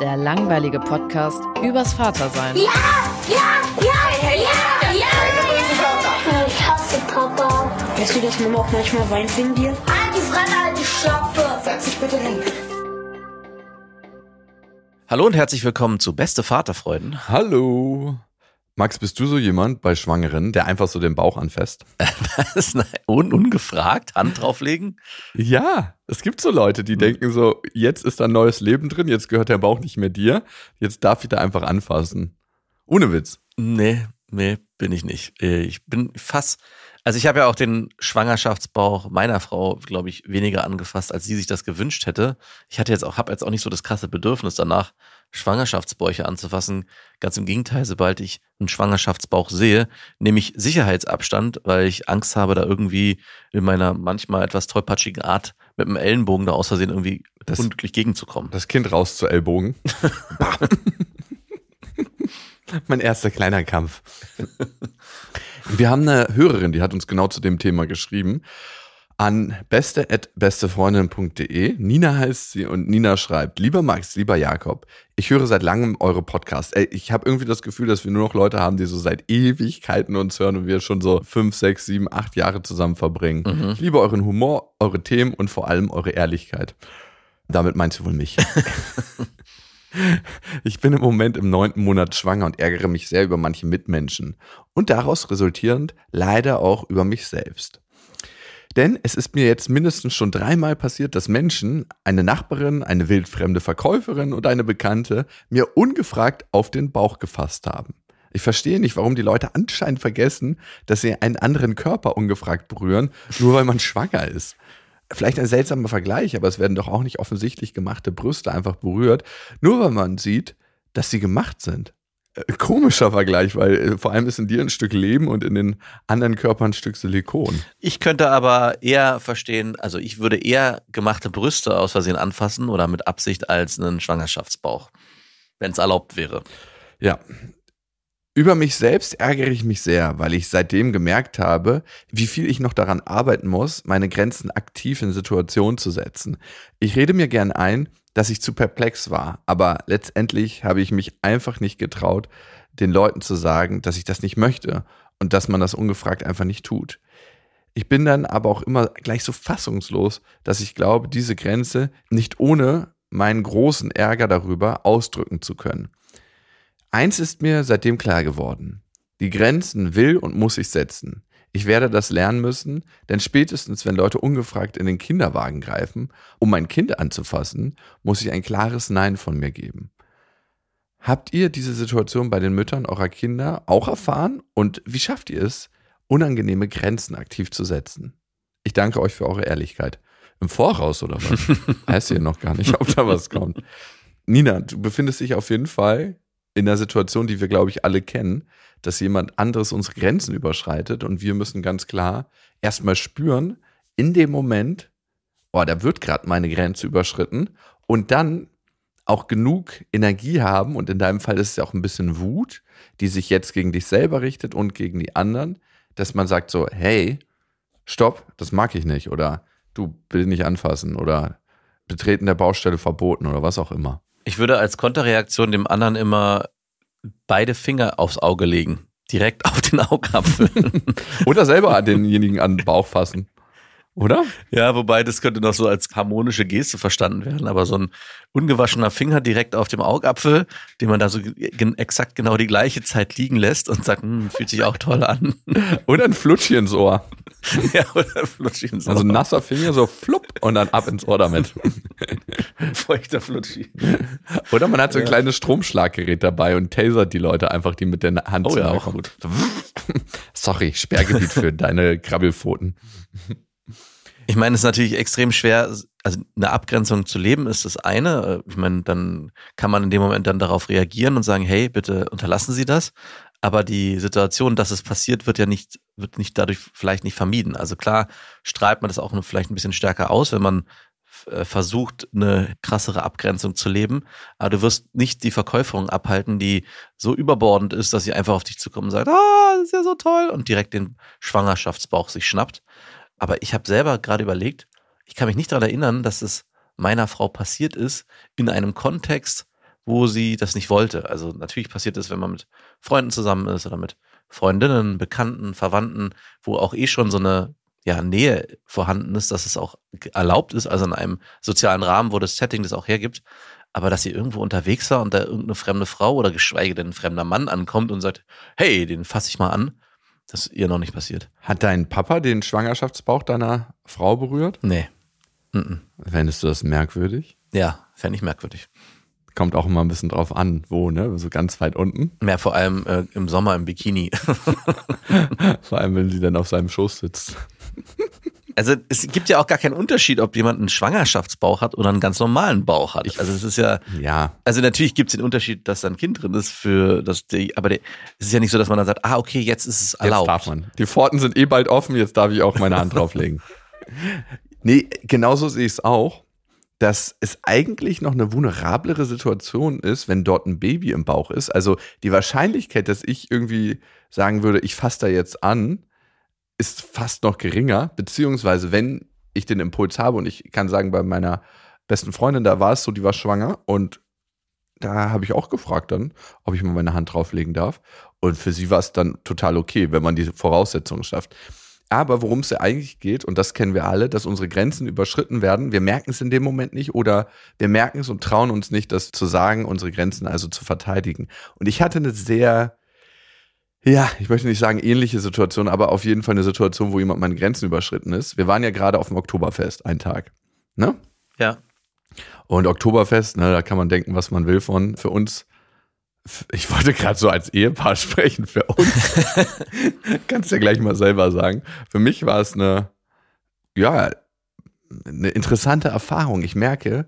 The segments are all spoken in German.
Der langweilige Podcast übers Vatersein. Ja, ja, ja, ja, ja. Ich hasse Papa. Weißt du, dass Mama auch manchmal weint wegen dir? Halt die Fremde, halt die Schöpfe. Setz dich bitte hin. Hallo und herzlich willkommen zu Beste Vaterfreuden. Hallo. Max, bist du so jemand bei Schwangeren, der einfach so den Bauch anfasst? Was? Un ungefragt, Hand drauflegen? Ja, es gibt so Leute, die denken so, jetzt ist da ein neues Leben drin, jetzt gehört der Bauch nicht mehr dir, jetzt darf ich da einfach anfassen. Ohne Witz. Nee, nee, bin ich nicht. Äh, Ich bin fast, also ich habe ja auch den Schwangerschaftsbauch meiner Frau, glaube ich, weniger angefasst, als sie sich das gewünscht hätte. Ich hatte jetzt auch, habe jetzt auch nicht so das krasse Bedürfnis danach, Schwangerschaftsbäuche anzufassen. Ganz im Gegenteil, sobald ich einen Schwangerschaftsbauch sehe, nehme ich Sicherheitsabstand, weil ich Angst habe, da irgendwie in meiner manchmal etwas tollpatschigen Art mit dem Ellenbogen da aus Versehen irgendwie Das- unglücklich gegenzukommen. Das Kind raus zu Ellbogen. Mein erster kleiner Kampf. Wir haben eine Hörerin, die hat uns genau zu dem Thema geschrieben. An beste.bestefreundin.de. Nina heißt sie und Nina schreibt, lieber Max, lieber Jakob, ich höre seit langem eure Podcasts. Ich habe irgendwie das Gefühl, dass wir nur noch Leute haben, die so seit Ewigkeiten uns hören und wir schon so fünf, sechs, sieben, acht Jahre zusammen verbringen. Ich liebe euren Humor, eure Themen und vor allem eure Ehrlichkeit. Damit meinst du wohl mich. Ich bin im Moment im neunten Monat schwanger und ärgere mich sehr über manche Mitmenschen und daraus resultierend leider auch über mich selbst. Denn es ist mir jetzt mindestens schon dreimal passiert, dass Menschen, eine Nachbarin, eine wildfremde Verkäuferin und eine Bekannte, mir ungefragt auf den Bauch gefasst haben. Ich verstehe nicht, warum die Leute anscheinend vergessen, dass sie einen anderen Körper ungefragt berühren, nur weil man schwanger ist. Vielleicht ein seltsamer Vergleich, aber es werden doch auch nicht offensichtlich gemachte Brüste einfach berührt, nur weil man sieht, dass sie gemacht sind. Äh, Komischer Vergleich, weil äh, vor allem ist in dir ein Stück Leben und in den anderen Körpern ein Stück Silikon. Ich könnte aber eher verstehen, also ich würde eher gemachte Brüste aus Versehen anfassen oder mit Absicht als einen Schwangerschaftsbauch, wenn es erlaubt wäre. Ja. Über mich selbst ärgere ich mich sehr, weil ich seitdem gemerkt habe, wie viel ich noch daran arbeiten muss, meine Grenzen aktiv in Situationen zu setzen. Ich rede mir gern ein, dass ich zu perplex war, aber letztendlich habe ich mich einfach nicht getraut, den Leuten zu sagen, dass ich das nicht möchte und dass man das ungefragt einfach nicht tut. Ich bin dann aber auch immer gleich so fassungslos, dass ich glaube, diese Grenze nicht ohne meinen großen Ärger darüber ausdrücken zu können. Eins ist mir seitdem klar geworden. Die Grenzen will und muss ich setzen. Ich werde das lernen müssen, denn spätestens, wenn Leute ungefragt in den Kinderwagen greifen, um mein Kind anzufassen, muss ich ein klares Nein von mir geben. Habt ihr diese Situation bei den Müttern eurer Kinder auch erfahren? Und wie schafft ihr es, unangenehme Grenzen aktiv zu setzen? Ich danke euch für eure Ehrlichkeit. Im Voraus oder was? Heißt ihr noch gar nicht, ob da was kommt. Nina, du befindest dich auf jeden Fall in der Situation, die wir, glaube ich, alle kennen, dass jemand anderes unsere Grenzen überschreitet und wir müssen ganz klar erstmal spüren, in dem Moment, oh, da wird gerade meine Grenze überschritten und dann auch genug Energie haben und in deinem Fall ist es ja auch ein bisschen Wut, die sich jetzt gegen dich selber richtet und gegen die anderen, dass man sagt so, hey, stopp, das mag ich nicht oder du bitte nicht anfassen oder Betreten der Baustelle verboten oder was auch immer. Ich würde als Konterreaktion dem anderen immer beide Finger aufs Auge legen. Direkt auf den Augapfel. Oder selber denjenigen an den Bauch fassen. Oder? Ja, wobei das könnte noch so als harmonische Geste verstanden werden, aber so ein ungewaschener Finger direkt auf dem Augapfel, den man da so exakt genau die gleiche Zeit liegen lässt und sagt, hm, fühlt sich auch toll an. Oder ein Flutschi ins Ohr. ja, oder Flutschi ins Ohr. Also ein nasser Finger, so flupp und dann ab ins Ohr damit. feuchter Flutschi. Oder man hat so ein kleines Stromschlaggerät dabei und tasert die Leute einfach, die mit der Hand Oh ja, auch gut. Sorry, Sperrgebiet für deine Krabbelpfoten. Ich meine, es ist natürlich extrem schwer, also eine Abgrenzung zu leben ist das eine. Ich meine, dann kann man in dem Moment dann darauf reagieren und sagen, hey, bitte unterlassen Sie das. Aber die Situation, dass es passiert, wird ja nicht, wird nicht dadurch vielleicht nicht vermieden. Also klar strahlt man das auch vielleicht ein bisschen stärker aus, wenn man äh, versucht, eine krassere Abgrenzung zu leben. Aber du wirst nicht die Verkäuferin abhalten, die so überbordend ist, dass sie einfach auf dich zukommt und sagt, ah, das ist ja so toll und direkt den Schwangerschaftsbauch sich schnappt. Aber ich habe selber gerade überlegt, ich kann mich nicht daran erinnern, dass es meiner Frau passiert ist in einem Kontext, wo sie das nicht wollte. Also natürlich passiert es, wenn man mit Freunden zusammen ist oder mit Freundinnen, Bekannten, Verwandten, wo auch eh schon so eine ja, Nähe vorhanden ist, dass es auch erlaubt ist, also in einem sozialen Rahmen, wo das Setting das auch hergibt. Aber dass sie irgendwo unterwegs war und da irgendeine fremde Frau oder geschweige denn ein fremder Mann ankommt und sagt, hey, den fasse ich mal an, das ist ihr noch nicht passiert. Hat dein Papa den Schwangerschaftsbauch deiner Frau berührt? Nee. Mhm. Fändest du das merkwürdig? Ja, fände ich merkwürdig. Kommt auch immer ein bisschen drauf an, wo, ne? So ganz weit unten. Mehr vor allem äh, im Sommer im Bikini. Vor allem, wenn sie dann auf seinem Schoß sitzt. Also es gibt ja auch gar keinen Unterschied, ob jemand einen Schwangerschaftsbauch hat oder einen ganz normalen Bauch hat. Also es ist ja, Ja, also natürlich gibt es den Unterschied, dass da ein Kind drin ist für das, aber es ist ja nicht so, dass man dann sagt, ah okay, jetzt ist es jetzt erlaubt. darf man. Die Pforten sind eh bald offen, jetzt darf ich auch meine Hand drauflegen. Nee, genauso sehe ich es auch, dass es eigentlich noch eine vulnerablere Situation ist, wenn dort ein Baby im Bauch ist. Also die Wahrscheinlichkeit, dass ich irgendwie sagen würde, ich fasse da jetzt an, ist fast noch geringer. Beziehungsweise, wenn ich den Impuls habe und ich kann sagen, bei meiner besten Freundin, da war es so, die war schwanger und da habe ich auch gefragt dann, ob ich mal meine Hand drauflegen darf. Und für sie war es dann total okay, wenn man die Voraussetzungen schafft. Aber worum es ja eigentlich geht, und das kennen wir alle, dass unsere Grenzen überschritten werden. Wir merken es in dem Moment nicht oder wir merken es und trauen uns nicht, das zu sagen, unsere Grenzen also zu verteidigen. Und ich hatte eine sehr, ja, ich möchte nicht sagen ähnliche Situation, aber auf jeden Fall eine Situation, wo jemand meine Grenzen überschritten ist. Wir waren ja gerade auf dem Oktoberfest, einen Tag. Ne? Ja. Und Oktoberfest, ne, da kann man denken, was man will von. Für uns, ich wollte gerade so als Ehepaar sprechen, für uns. Kannst ja gleich mal selber sagen. Für mich war es eine, ja, eine interessante Erfahrung. Ich merke,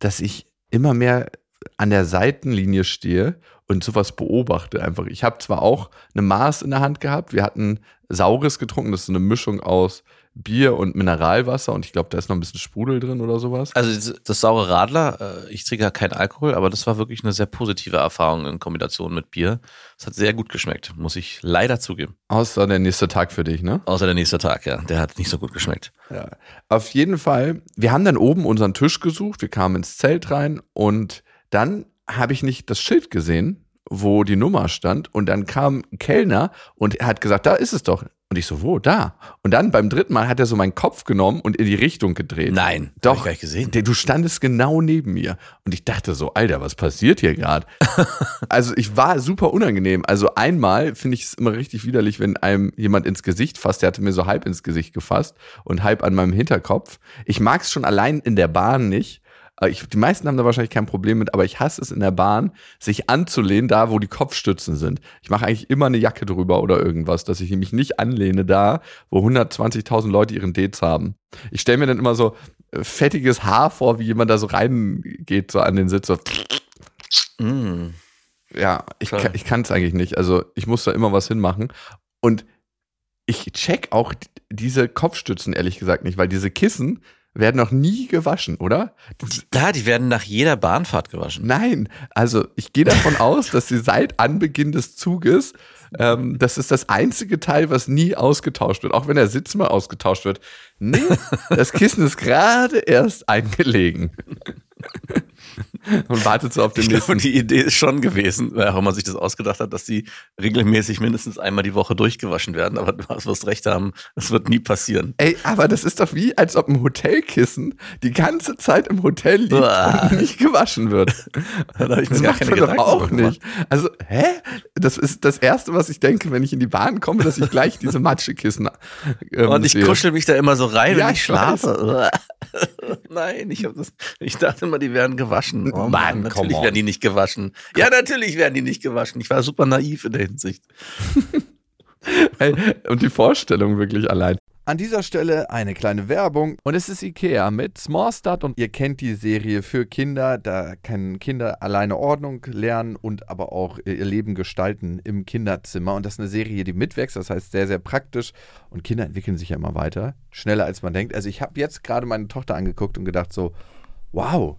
dass ich immer mehr an der Seitenlinie stehe und sowas beobachte einfach. Ich habe zwar auch eine Maß in der Hand gehabt, wir hatten Saures getrunken, das ist so eine Mischung aus Bier und Mineralwasser und ich glaube, da ist noch ein bisschen Sprudel drin oder sowas. Also das, saure Radler, äh, ich trinke ja keinen Alkohol, aber das war wirklich eine sehr positive Erfahrung in Kombination mit Bier. Es hat sehr gut geschmeckt, muss ich leider zugeben. Außer der nächste Tag für dich, ne? Außer der nächste Tag, ja. Der hat nicht so gut geschmeckt. Ja. Auf jeden Fall, wir haben dann oben unseren Tisch gesucht, wir kamen ins Zelt rein und dann habe ich nicht das Schild gesehen, wo die Nummer stand und dann kam ein Kellner und er hat gesagt, da ist es doch. Und ich so, wo? Da. Und dann beim dritten Mal hat er so meinen Kopf genommen und in die Richtung gedreht. Nein, hab Doch, ich gar nicht gesehen. Du standest genau neben mir. Und ich dachte so, Alter, was passiert hier gerade? also ich war super unangenehm. Also einmal finde ich es immer richtig widerlich, wenn einem jemand ins Gesicht fasst. Der hatte mir so halb ins Gesicht gefasst und halb an meinem Hinterkopf. Ich mag es schon allein in der Bahn nicht. Ich, die meisten haben da wahrscheinlich kein Problem mit, aber ich hasse es in der Bahn, sich anzulehnen, da wo die Kopfstützen sind. Ich mache eigentlich immer eine Jacke drüber oder irgendwas, dass ich mich nicht anlehne da, wo 120.000 Leute ihren Dates haben. Ich stelle mir dann immer so äh, fettiges Haar vor, wie jemand da so reingeht, so an den Sitz. So. Mm. Ja, ich, Klar. ich kann es eigentlich nicht. Also ich muss da immer was hinmachen. Und ich check auch diese Kopfstützen, ehrlich gesagt, nicht, weil diese Kissen werden noch nie gewaschen, oder? Da, die werden nach jeder Bahnfahrt gewaschen. Nein, also ich gehe davon aus, dass sie seit Anbeginn des Zuges, ähm, das ist das einzige Teil, was nie ausgetauscht wird, auch wenn der Sitz mal ausgetauscht wird. Nee, das Kissen ist gerade erst eingelegen. und wartet so auf den Ich nächsten. glaube, die Idee ist schon gewesen, auch immer sich das ausgedacht hat, dass die regelmäßig mindestens einmal die Woche durchgewaschen werden. Aber du wirst recht haben, das wird nie passieren. Ey, aber das ist doch wie, als ob ein Hotelkissen die ganze Zeit im Hotel liegt Uah. und nicht gewaschen wird. Da habe ich mir Das gar macht keine man doch Gedanken auch nicht. Also, hä? Das ist das Erste, was ich denke, wenn ich in die Bahn komme, dass ich gleich diese Matschekissen ähm, Und ich sehe. kuschel mich da immer so rein, Ja, wenn ich ich schlafe. Nein, ich hab das. Ich dachte immer, die werden gewaschen. Oh Mann, Mann, come natürlich werden die nicht gewaschen. Ja, natürlich werden die nicht gewaschen. Ich war super naiv in der Hinsicht. Hey, und die Vorstellung wirklich allein. An dieser Stelle eine kleine Werbung und es ist Ikea mit Smallstart und ihr kennt die Serie für Kinder, da können Kinder alleine Ordnung lernen und aber auch ihr Leben gestalten im Kinderzimmer und das ist eine Serie, die mitwächst, das heißt sehr, sehr praktisch und Kinder entwickeln sich ja immer weiter, schneller als man denkt. Also ich habe jetzt gerade meine Tochter angeguckt und gedacht so, wow,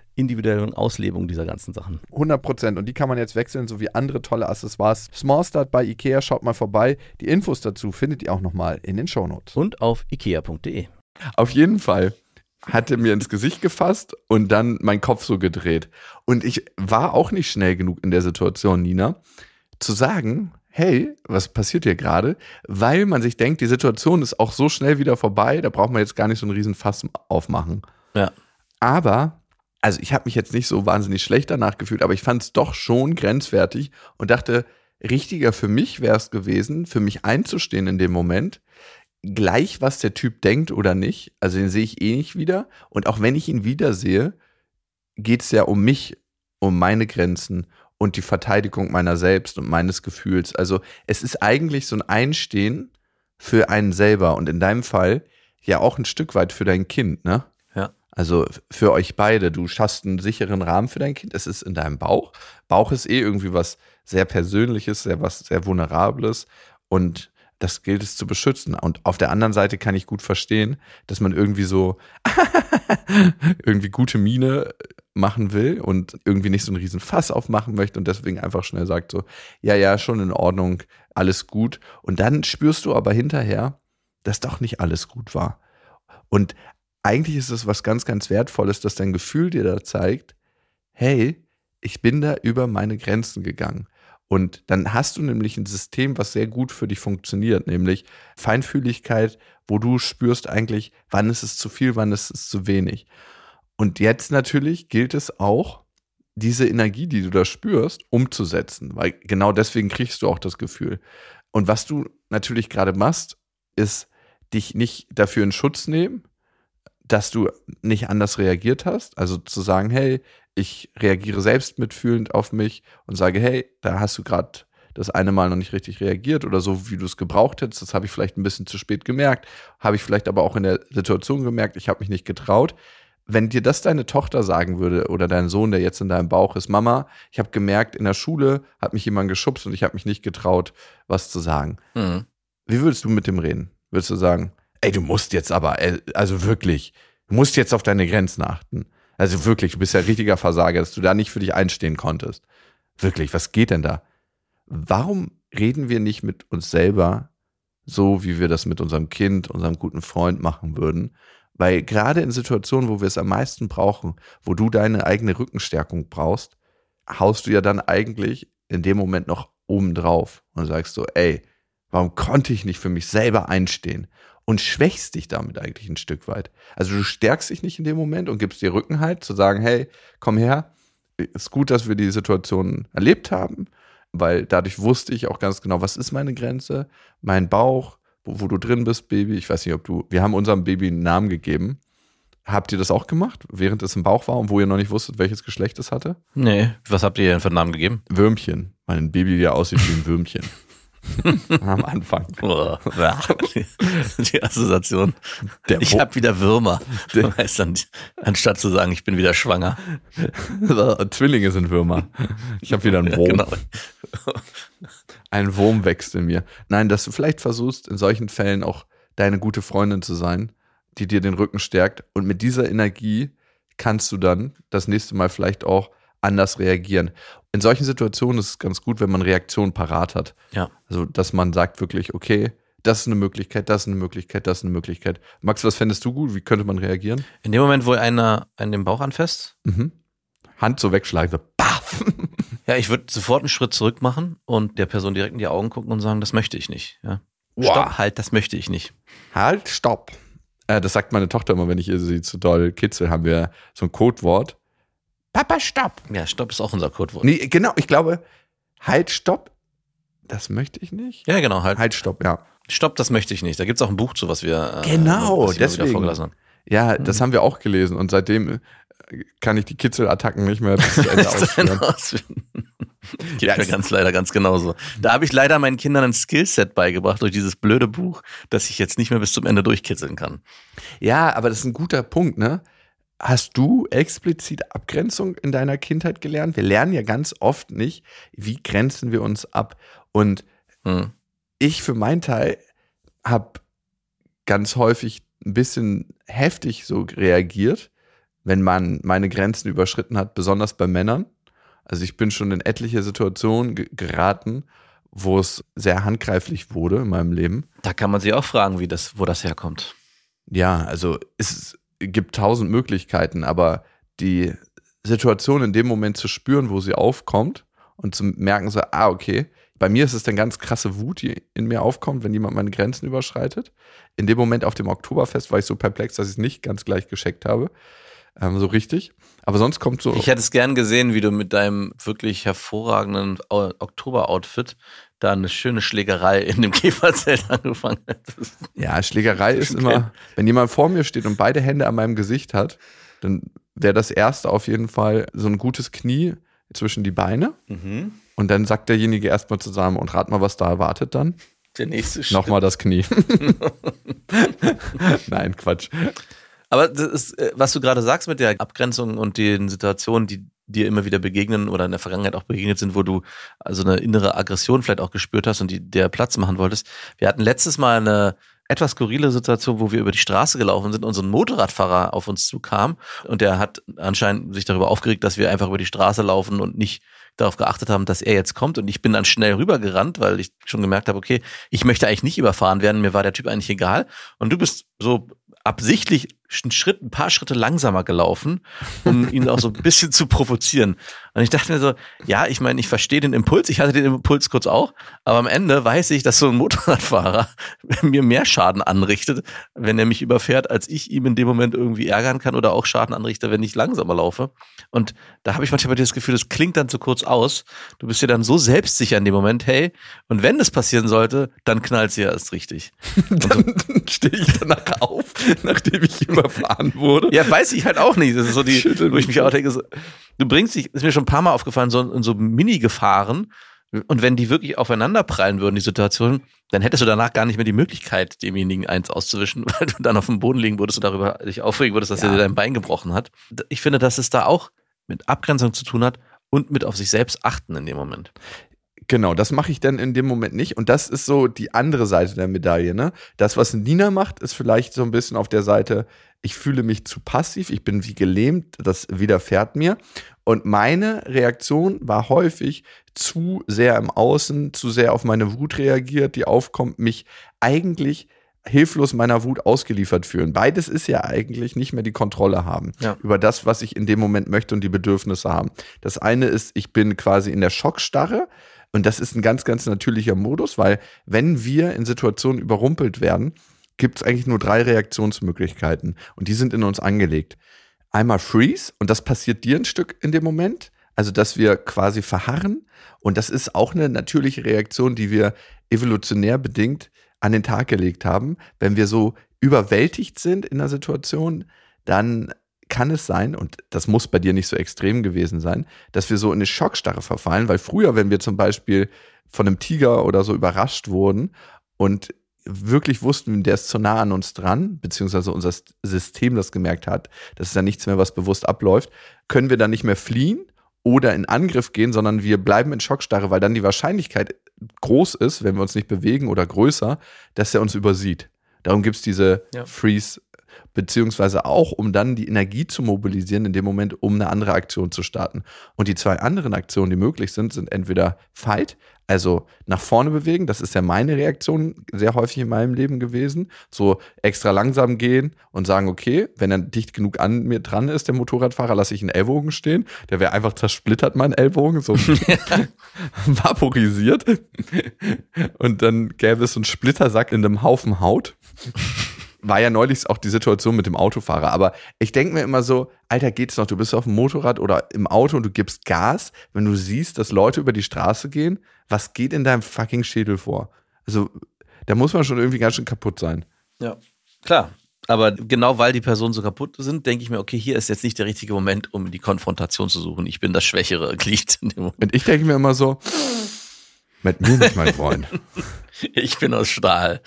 individuellen Auslebung dieser ganzen Sachen. 100 Prozent. Und die kann man jetzt wechseln, sowie andere tolle Accessoires. Small Start bei Ikea, schaut mal vorbei. Die Infos dazu findet ihr auch nochmal in den Shownotes. Und auf ikea.de. Auf jeden Fall hat er mir ins Gesicht gefasst und dann meinen Kopf so gedreht. Und ich war auch nicht schnell genug in der Situation, Nina, zu sagen, hey, was passiert hier gerade? Weil man sich denkt, die Situation ist auch so schnell wieder vorbei, da braucht man jetzt gar nicht so einen riesen Fass aufmachen. Ja. Aber, also ich habe mich jetzt nicht so wahnsinnig schlecht danach gefühlt, aber ich fand es doch schon grenzwertig und dachte, richtiger für mich wäre es gewesen, für mich einzustehen in dem Moment, gleich was der Typ denkt oder nicht. Also den sehe ich eh nicht wieder. Und auch wenn ich ihn wiedersehe, geht es ja um mich, um meine Grenzen und die Verteidigung meiner selbst und meines Gefühls. Also es ist eigentlich so ein Einstehen für einen selber und in deinem Fall ja auch ein Stück weit für dein Kind, ne? Also für euch beide. Du schaffst einen sicheren Rahmen für dein Kind. Es ist in deinem Bauch. Bauch ist eh irgendwie was sehr Persönliches, sehr was sehr Vulnerables und das gilt es zu beschützen. Und auf der anderen Seite kann ich gut verstehen, dass man irgendwie so irgendwie gute Miene machen will und irgendwie nicht so einen riesen Fass aufmachen möchte und deswegen einfach schnell sagt so, ja, ja, schon in Ordnung, alles gut. Und dann spürst du aber hinterher, dass doch nicht alles gut war. Und eigentlich ist es was ganz, ganz Wertvolles, dass dein Gefühl dir da zeigt, hey, ich bin da über meine Grenzen gegangen. Und dann hast du nämlich ein System, was sehr gut für dich funktioniert, nämlich Feinfühligkeit, wo du spürst eigentlich, wann ist es zu viel, wann ist es zu wenig. Und jetzt natürlich gilt es auch, diese Energie, die du da spürst, umzusetzen, weil genau deswegen kriegst du auch das Gefühl. Und was du natürlich gerade machst, ist dich nicht dafür in Schutz nehmen, dass du nicht anders reagiert hast. Also zu sagen, hey, ich reagiere selbst mitfühlend auf mich und sage, hey, da hast du gerade das eine Mal noch nicht richtig reagiert oder so, wie du es gebraucht hättest. Das habe ich vielleicht ein bisschen zu spät gemerkt, habe ich vielleicht aber auch in der Situation gemerkt, ich habe mich nicht getraut. Wenn dir das deine Tochter sagen würde oder dein Sohn, der jetzt in deinem Bauch ist, Mama, ich habe gemerkt, in der Schule hat mich jemand geschubst und ich habe mich nicht getraut, was zu sagen. Mhm. Wie würdest du mit dem reden? Würdest du sagen, ey, du musst jetzt aber, ey, also wirklich, du musst jetzt auf deine Grenzen achten. Also wirklich, du bist ja richtiger Versager, dass du da nicht für dich einstehen konntest. Wirklich, was geht denn da? Warum reden wir nicht mit uns selber so, wie wir das mit unserem Kind, unserem guten Freund machen würden? Weil gerade in Situationen, wo wir es am meisten brauchen, wo du deine eigene Rückenstärkung brauchst, haust du ja dann eigentlich in dem Moment noch oben drauf und sagst so, ey, warum konnte ich nicht für mich selber einstehen? Und schwächst dich damit eigentlich ein Stück weit. Also du stärkst dich nicht in dem Moment und gibst dir Rückenhalt zu sagen, hey, komm her, ist gut, dass wir die Situation erlebt haben, weil dadurch wusste ich auch ganz genau, was ist meine Grenze, mein Bauch, wo, wo du drin bist, Baby. Ich weiß nicht, ob du, wir haben unserem Baby einen Namen gegeben Habt ihr das auch gemacht, während es im Bauch war und wo ihr noch nicht wusstet, welches Geschlecht es hatte? Nee, was habt ihr denn für einen Namen gegeben? Würmchen. Weil ein Baby ja aussieht wie ein Würmchen. Am Anfang. Die, Assoziation. Der ich habe wieder Würmer. Der- Heißt dann, anstatt zu sagen, ich bin wieder schwanger. Zwillinge sind Würmer. Ich habe wieder einen Wurm. Genau. Ein Wurm wächst in mir. Nein, dass du vielleicht versuchst, in solchen Fällen auch deine gute Freundin zu sein, die dir den Rücken stärkt. Und mit dieser Energie kannst du dann das nächste Mal vielleicht auch anders reagieren. In solchen Situationen ist es ganz gut, wenn man Reaktionen parat hat. Ja. Also, dass man sagt wirklich, okay, das ist eine Möglichkeit, das ist eine Möglichkeit, das ist eine Möglichkeit. Max, was fändest du gut? Wie könnte man reagieren? In dem Moment, wo einer einen den Bauch anfasst, Mhm. Hand so wegschlagen, so, baff. ja, ich würde sofort einen Schritt zurück machen und der Person direkt in die Augen gucken und sagen, das möchte ich nicht. Ja. Wow. Stopp, halt, das möchte ich nicht. Halt, stopp. Äh, das sagt meine Tochter immer, wenn ich sie zu doll kitzel, haben wir so ein Codewort. Papa, stopp. Ja, Stopp ist auch unser Codewort. Nee, genau, ich glaube, halt, stopp. Das möchte ich nicht. Ja, genau, halt. Halt, stopp, ja. Stopp, das möchte ich nicht. Da gibt es auch ein Buch zu, was wir, äh, Genau, was deswegen. vorgelassen haben. Ja, das haben wir auch gelesen und seitdem äh, kann ich die Kitzelattacken nicht mehr bis Ende ausführen. Geht Ja, mir ganz leider ganz genauso. Da habe ich leider meinen Kindern ein Skillset beigebracht durch dieses blöde Buch, das ich jetzt nicht mehr bis zum Ende durchkitzeln kann. Ja, aber das ist ein guter Punkt, ne? Hast du explizit Abgrenzung in deiner Kindheit gelernt? Wir lernen ja ganz oft nicht, wie grenzen wir uns ab. Und Hm. ich für meinen Teil habe ganz häufig ein bisschen heftig so reagiert, wenn man meine Grenzen überschritten hat, besonders bei Männern. Also ich bin schon in etliche Situationen ge- geraten, wo es sehr handgreiflich wurde in meinem Leben. Da kann man sich auch fragen, wie das, wo das herkommt. Ja, also es gibt tausend Möglichkeiten, aber die Situation in dem Moment zu spüren, wo sie aufkommt und zu merken, so, ah, okay, bei mir ist es dann ganz krasse Wut, die in mir aufkommt, wenn jemand meine Grenzen überschreitet. In dem Moment auf dem Oktoberfest war ich so perplex, dass ich es nicht ganz gleich gescheckt habe. Ähm, so richtig. Aber sonst kommt so. Ich hätte es gern gesehen, wie du mit deinem wirklich hervorragenden Oktober-Outfit da eine schöne Schlägerei in dem Käferzelt angefangen hättest. Ja, Schlägerei ist immer, wenn jemand vor mir steht und beide Hände an meinem Gesicht hat, dann wäre das erste auf jeden Fall so ein gutes Knie zwischen die Beine. Mhm. Und dann sagt derjenige erstmal zusammen und rat mal, was da erwartet dann. Der nächste Schritt. Nochmal das Knie. Nein, Quatsch. Aber das ist, äh, was du gerade sagst mit der Abgrenzung und den Situationen, die dir immer wieder begegnen oder in der Vergangenheit auch begegnet sind, wo du also eine innere Aggression vielleicht auch gespürt hast und die der Platz machen wolltest. Wir hatten letztes Mal eine etwas skurrile Situation, wo wir über die Straße gelaufen sind und so ein Motorradfahrer auf uns zukam und der hat anscheinend sich darüber aufgeregt, dass wir einfach über die Straße laufen und nicht darauf geachtet haben, dass er jetzt kommt und ich bin dann schnell rübergerannt, weil ich schon gemerkt habe, okay, ich möchte eigentlich nicht überfahren werden, mir war der Typ eigentlich egal und du bist so absichtlich einen Schritt, ein paar Schritte langsamer gelaufen, um ihn auch so ein bisschen zu provozieren. Und ich dachte mir so, ja, ich meine, ich verstehe den Impuls, ich hatte den Impuls kurz auch, aber am Ende weiß ich, dass so ein Motorradfahrer mir mehr Schaden anrichtet, wenn er mich überfährt, als ich ihm in dem Moment irgendwie ärgern kann oder auch Schaden anrichte, wenn ich langsamer laufe. Und da habe ich manchmal das Gefühl, das klingt dann zu kurz aus. Du bist dir dann so selbstsicher in dem Moment, hey, und wenn das passieren sollte, dann knallt sie ja erst richtig. Dann stehe ich danach auf, nachdem ich überfahren wurde. Ja, weiß ich halt auch nicht. Das ist so die, Schüttel wo ich mich auch denke, so, du bringst dich, ist mir schon ein paar Mal aufgefallen, so in so Mini-Gefahren. Und wenn die wirklich aufeinander prallen würden, die Situation, dann hättest du danach gar nicht mehr die Möglichkeit, demjenigen eins auszuwischen, weil du dann auf dem Boden liegen würdest und darüber dich aufregen würdest, dass Ja. er dir dein Bein gebrochen hat. Ich finde, dass es da auch mit Abgrenzung zu tun hat und mit auf sich selbst achten in dem Moment. Genau, das mache ich dann in dem Moment nicht. Und das ist so die andere Seite der Medaille. Ne? Das, was Nina macht, ist vielleicht so ein bisschen auf der Seite, ich fühle mich zu passiv, ich bin wie gelähmt, das widerfährt mir. Und meine Reaktion war häufig zu sehr im Außen, zu sehr auf meine Wut reagiert, die aufkommt, mich eigentlich hilflos meiner Wut ausgeliefert fühlen. Beides ist ja eigentlich nicht mehr die Kontrolle haben Ja. über das, was ich in dem Moment möchte und die Bedürfnisse haben. Das eine ist, ich bin quasi in der Schockstarre und das ist ein ganz, ganz natürlicher Modus, weil wenn wir in Situationen überrumpelt werden, gibt es eigentlich nur drei Reaktionsmöglichkeiten und die sind in uns angelegt. Einmal Freeze und das passiert dir ein Stück in dem Moment, also dass wir quasi verharren und das ist auch eine natürliche Reaktion, die wir evolutionär bedingt an den Tag gelegt haben. Wenn wir so überwältigt sind in einer Situation, dann kann es sein, und das muss bei dir nicht so extrem gewesen sein, dass wir so in eine Schockstarre verfallen, weil früher, wenn wir zum Beispiel von einem Tiger oder so überrascht wurden und wirklich wussten, der ist zu nah an uns dran, beziehungsweise unser System das gemerkt hat, das ist ja nichts mehr, was bewusst abläuft, können wir dann nicht mehr fliehen oder in Angriff gehen, sondern wir bleiben in Schockstarre, weil dann die Wahrscheinlichkeit groß ist, wenn wir uns nicht bewegen oder größer, dass er uns übersieht. Darum gibt es diese Ja. Freeze, beziehungsweise auch, um dann die Energie zu mobilisieren, in dem Moment, um eine andere Aktion zu starten. Und die zwei anderen Aktionen, die möglich sind, sind entweder Fight, also nach vorne bewegen, das ist ja meine Reaktion sehr häufig in meinem Leben gewesen, so extra langsam gehen und sagen, okay, wenn er dicht genug an mir dran ist, der Motorradfahrer, lasse ich einen Ellbogen stehen, der wäre einfach zersplittert, mein Ellbogen, so vaporisiert und dann gäbe es so einen Splittersack in einem Haufen Haut. War ja neulich auch die Situation mit dem Autofahrer. Aber ich denke mir immer so, Alter, geht's noch? Du bist auf dem Motorrad oder im Auto und du gibst Gas, wenn du siehst, dass Leute über die Straße gehen. Was geht in deinem fucking Schädel vor? Also, da muss man schon irgendwie ganz schön kaputt sein. Ja, klar. Aber genau weil die Personen so kaputt sind, denke ich mir, okay, hier ist jetzt nicht der richtige Moment, um die Konfrontation zu suchen. Ich bin das schwächere Glied in dem Moment. Und ich denke mir immer so, mit mir nicht, mein Freund. Ich bin aus Stahl.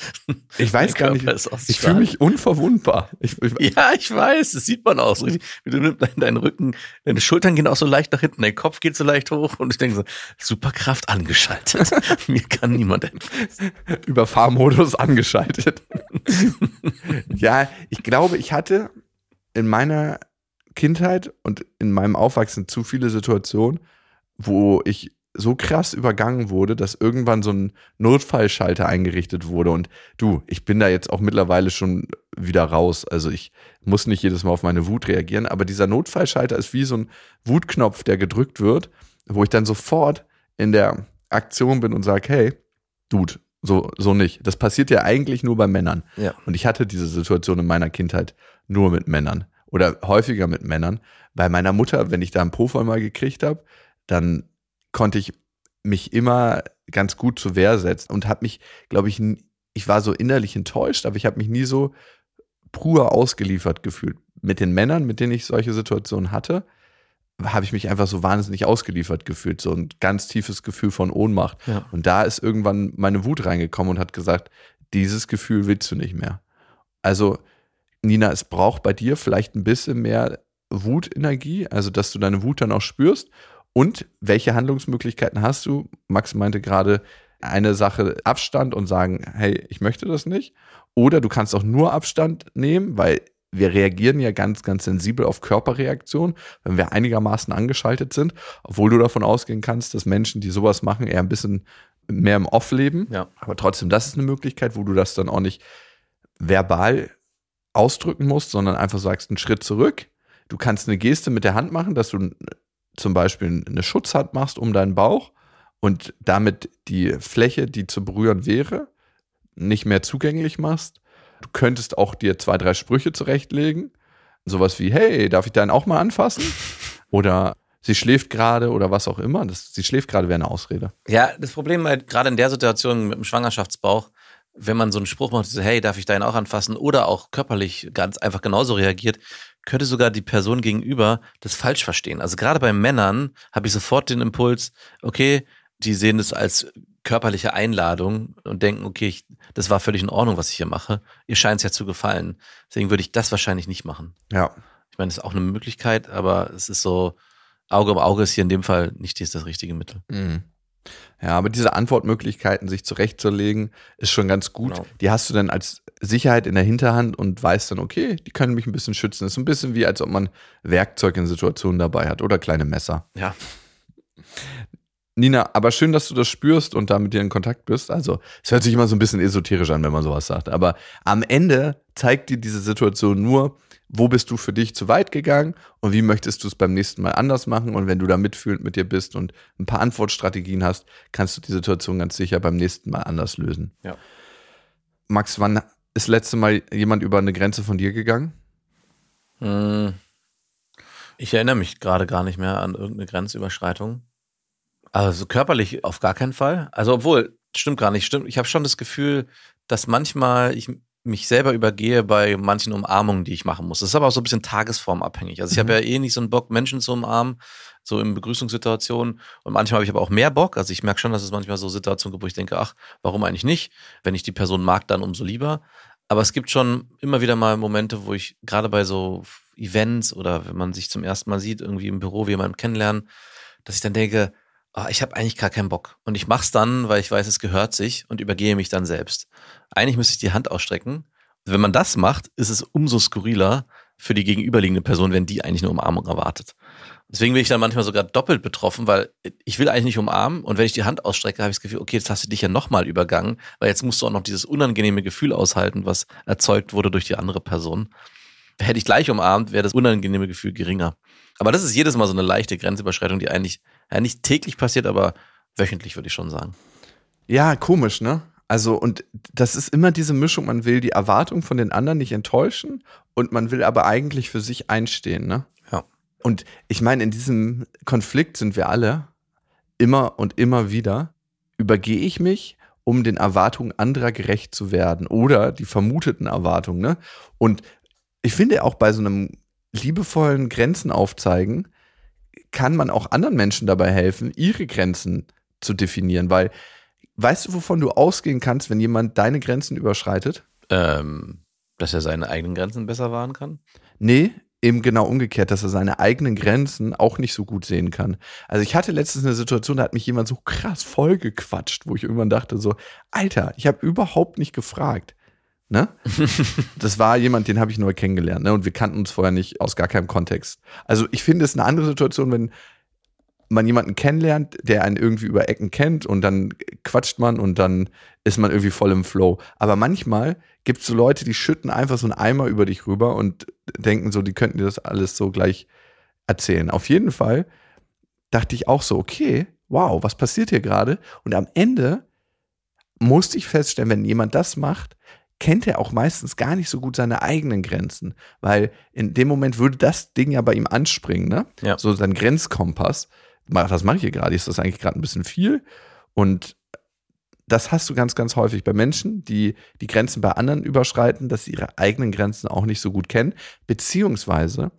Ich weiß gar nicht, ich fühle mich unverwundbar. Ich, ich, Ja, ich weiß, das sieht man auch so. richtig. Du nimmst deinen, deinen Rücken, deine Schultern gehen auch so leicht nach hinten, dein Kopf geht so leicht hoch und ich denke so, Superkraft angeschaltet. Mir kann niemand helfen. über Fahrmodus angeschaltet. ja, ich glaube, ich hatte in meiner Kindheit und in meinem Aufwachsen zu viele Situationen, wo ich so krass übergangen wurde, dass irgendwann so ein Notfallschalter eingerichtet wurde. Und du, ich bin da jetzt auch mittlerweile schon wieder raus. Also ich muss nicht jedes Mal auf meine Wut reagieren, aber dieser Notfallschalter ist wie so ein Wutknopf, der gedrückt wird, wo ich dann sofort in der Aktion bin und sage, hey, Dude, so, so nicht. Das passiert ja eigentlich nur bei Männern. Ja. Und ich hatte diese Situation in meiner Kindheit nur mit Männern oder häufiger mit Männern. Bei meiner Mutter, wenn ich da einen Pofall mal gekriegt habe, dann konnte ich mich immer ganz gut zur Wehr setzen und habe mich, glaube ich, ich war so innerlich enttäuscht, aber ich habe mich nie so pur ausgeliefert gefühlt. Mit den Männern, mit denen ich solche Situationen hatte, habe ich mich einfach so wahnsinnig ausgeliefert gefühlt, so ein ganz tiefes Gefühl von Ohnmacht. Ja. Und da ist irgendwann meine Wut reingekommen und hat gesagt, dieses Gefühl willst du nicht mehr. Also, Nina, es braucht bei dir vielleicht ein bisschen mehr Wutenergie, also dass du deine Wut dann auch spürst. Und welche Handlungsmöglichkeiten hast du? Max meinte gerade eine Sache Abstand und sagen, hey, ich möchte das nicht. Oder du kannst auch nur Abstand nehmen, weil wir reagieren ja ganz, ganz sensibel auf Körperreaktionen, wenn wir einigermaßen angeschaltet sind, obwohl du davon ausgehen kannst, dass Menschen, die sowas machen, eher ein bisschen mehr im Off leben. Ja. Aber trotzdem, das ist eine Möglichkeit, wo du das dann auch nicht verbal ausdrücken musst, sondern einfach sagst, einen Schritt zurück. Du kannst eine Geste mit der Hand machen, dass du zum Beispiel eine Schutzhand machst um deinen Bauch und damit die Fläche, die zu berühren wäre, nicht mehr zugänglich machst. Du könntest auch dir zwei, drei Sprüche zurechtlegen. Sowas wie, hey, darf ich deinen auch mal anfassen? Oder sie schläft gerade oder was auch immer. Das, sie schläft gerade wäre eine Ausrede. Ja, das Problem halt gerade in der Situation mit dem Schwangerschaftsbauch, wenn man so einen Spruch macht, so, hey, darf ich deinen auch anfassen? Oder auch körperlich ganz einfach genauso reagiert, könnte sogar die Person gegenüber das falsch verstehen. Also gerade bei Männern habe ich sofort den Impuls, okay, die sehen das als körperliche Einladung und denken, okay, ich, das war völlig in Ordnung, was ich hier mache. Ihr scheint es ja zu gefallen. Deswegen würde ich das wahrscheinlich nicht machen. Ja. Ich meine, das ist auch eine Möglichkeit, aber es ist so, Auge um Auge ist hier in dem Fall nicht das richtige Mittel. Mhm. Ja, aber diese Antwortmöglichkeiten, sich zurechtzulegen, ist schon ganz gut. Genau. Die hast du dann als Sicherheit in der Hinterhand und weißt dann, okay, die können mich ein bisschen schützen. ist ein bisschen wie, als ob man Werkzeug in Situationen dabei hat oder kleine Messer. Ja. Nina, aber schön, dass du das spürst und da mit dir in Kontakt bist. Also, es hört sich immer so ein bisschen esoterisch an, wenn man sowas sagt. Aber am Ende zeigt dir diese Situation nur, wo bist du für dich zu weit gegangen und wie möchtest du es beim nächsten Mal anders machen. Und wenn du da mitfühlend mit dir bist und ein paar Antwortstrategien hast, kannst du die Situation ganz sicher beim nächsten Mal anders lösen. Ja. Max, wann ist letzte Mal jemand über eine Grenze von dir gegangen? Hm. Ich erinnere mich gerade gar nicht mehr an irgendeine Grenzüberschreitung. Also körperlich auf gar keinen Fall. Also obwohl, stimmt gar nicht, stimmt. Ich habe schon das Gefühl, dass manchmal ich mich selber übergehe bei manchen Umarmungen, die ich machen muss. Das ist aber auch so ein bisschen tagesformabhängig. Also ich habe ja eh nicht so einen Bock, Menschen zu umarmen, so in Begrüßungssituationen. Und manchmal habe ich aber auch mehr Bock. Also ich merke schon, dass es manchmal so Situationen gibt, wo ich denke, ach, warum eigentlich nicht? Wenn ich die Person mag, dann umso lieber. Aber es gibt schon immer wieder mal Momente, wo ich gerade bei so Events oder wenn man sich zum ersten Mal sieht, irgendwie im Büro, wie jemanden kennenlernen, dass ich dann denke, oh, ich habe eigentlich gar keinen Bock. Und ich mache es dann, weil ich weiß, es gehört sich und übergehe mich dann selbst. Eigentlich müsste ich die Hand ausstrecken. Wenn man das macht, ist es umso skurriler für die gegenüberliegende Person, wenn die eigentlich eine Umarmung erwartet. Deswegen bin ich dann manchmal sogar doppelt betroffen, weil ich will eigentlich nicht umarmen und wenn ich die Hand ausstrecke, habe ich das Gefühl, okay, jetzt hast du dich ja nochmal übergangen, weil jetzt musst du auch noch dieses unangenehme Gefühl aushalten, was erzeugt wurde durch die andere Person. Hätte ich gleich umarmt, wäre das unangenehme Gefühl geringer. Aber das ist jedes Mal so eine leichte Grenzüberschreitung, die eigentlich ja, nicht täglich passiert, aber wöchentlich würde ich schon sagen. Ja, komisch, ne? Also, und das ist immer diese Mischung, man will die Erwartung von den anderen nicht enttäuschen und man will aber eigentlich für sich einstehen, ne? Ja. Und ich meine, in diesem Konflikt sind wir alle immer und immer wieder. Übergehe ich mich, um den Erwartungen anderer gerecht zu werden oder die vermuteten Erwartungen, ne? Und ich finde auch bei so einem liebevollen Grenzen aufzeigen, kann man auch anderen Menschen dabei helfen, ihre Grenzen zu definieren, weil weißt du, wovon du ausgehen kannst, wenn jemand deine Grenzen überschreitet? Ähm, dass er seine eigenen Grenzen besser wahren kann? Nee, eben genau umgekehrt, dass er seine eigenen Grenzen auch nicht so gut sehen kann. Also ich hatte letztens eine Situation, da hat mich jemand so krass vollgequatscht, wo ich irgendwann dachte so, Alter, ich habe überhaupt nicht gefragt. Ne? das war jemand, den habe ich neu kennengelernt, ne? Und wir kannten uns vorher nicht aus gar keinem Kontext. Also ich finde es eine andere Situation, wenn man jemanden kennenlernt, der einen irgendwie über Ecken kennt und dann quatscht man und dann ist man irgendwie voll im Flow. Aber manchmal gibt es so Leute, die schütten einfach so einen Eimer über dich rüber und denken so, die könnten dir das alles so gleich erzählen. Auf jeden Fall dachte ich auch so, okay, wow, was passiert hier gerade? Und am Ende musste ich feststellen, wenn jemand das macht, kennt er auch meistens gar nicht so gut seine eigenen Grenzen, weil in dem Moment würde das Ding ja bei ihm anspringen, ne? Ja. So sein Grenzkompass. Was mache ich hier gerade? Ist das eigentlich gerade ein bisschen viel? Und das hast du ganz, ganz häufig bei Menschen, die die Grenzen bei anderen überschreiten, dass sie ihre eigenen Grenzen auch nicht so gut kennen, beziehungsweise,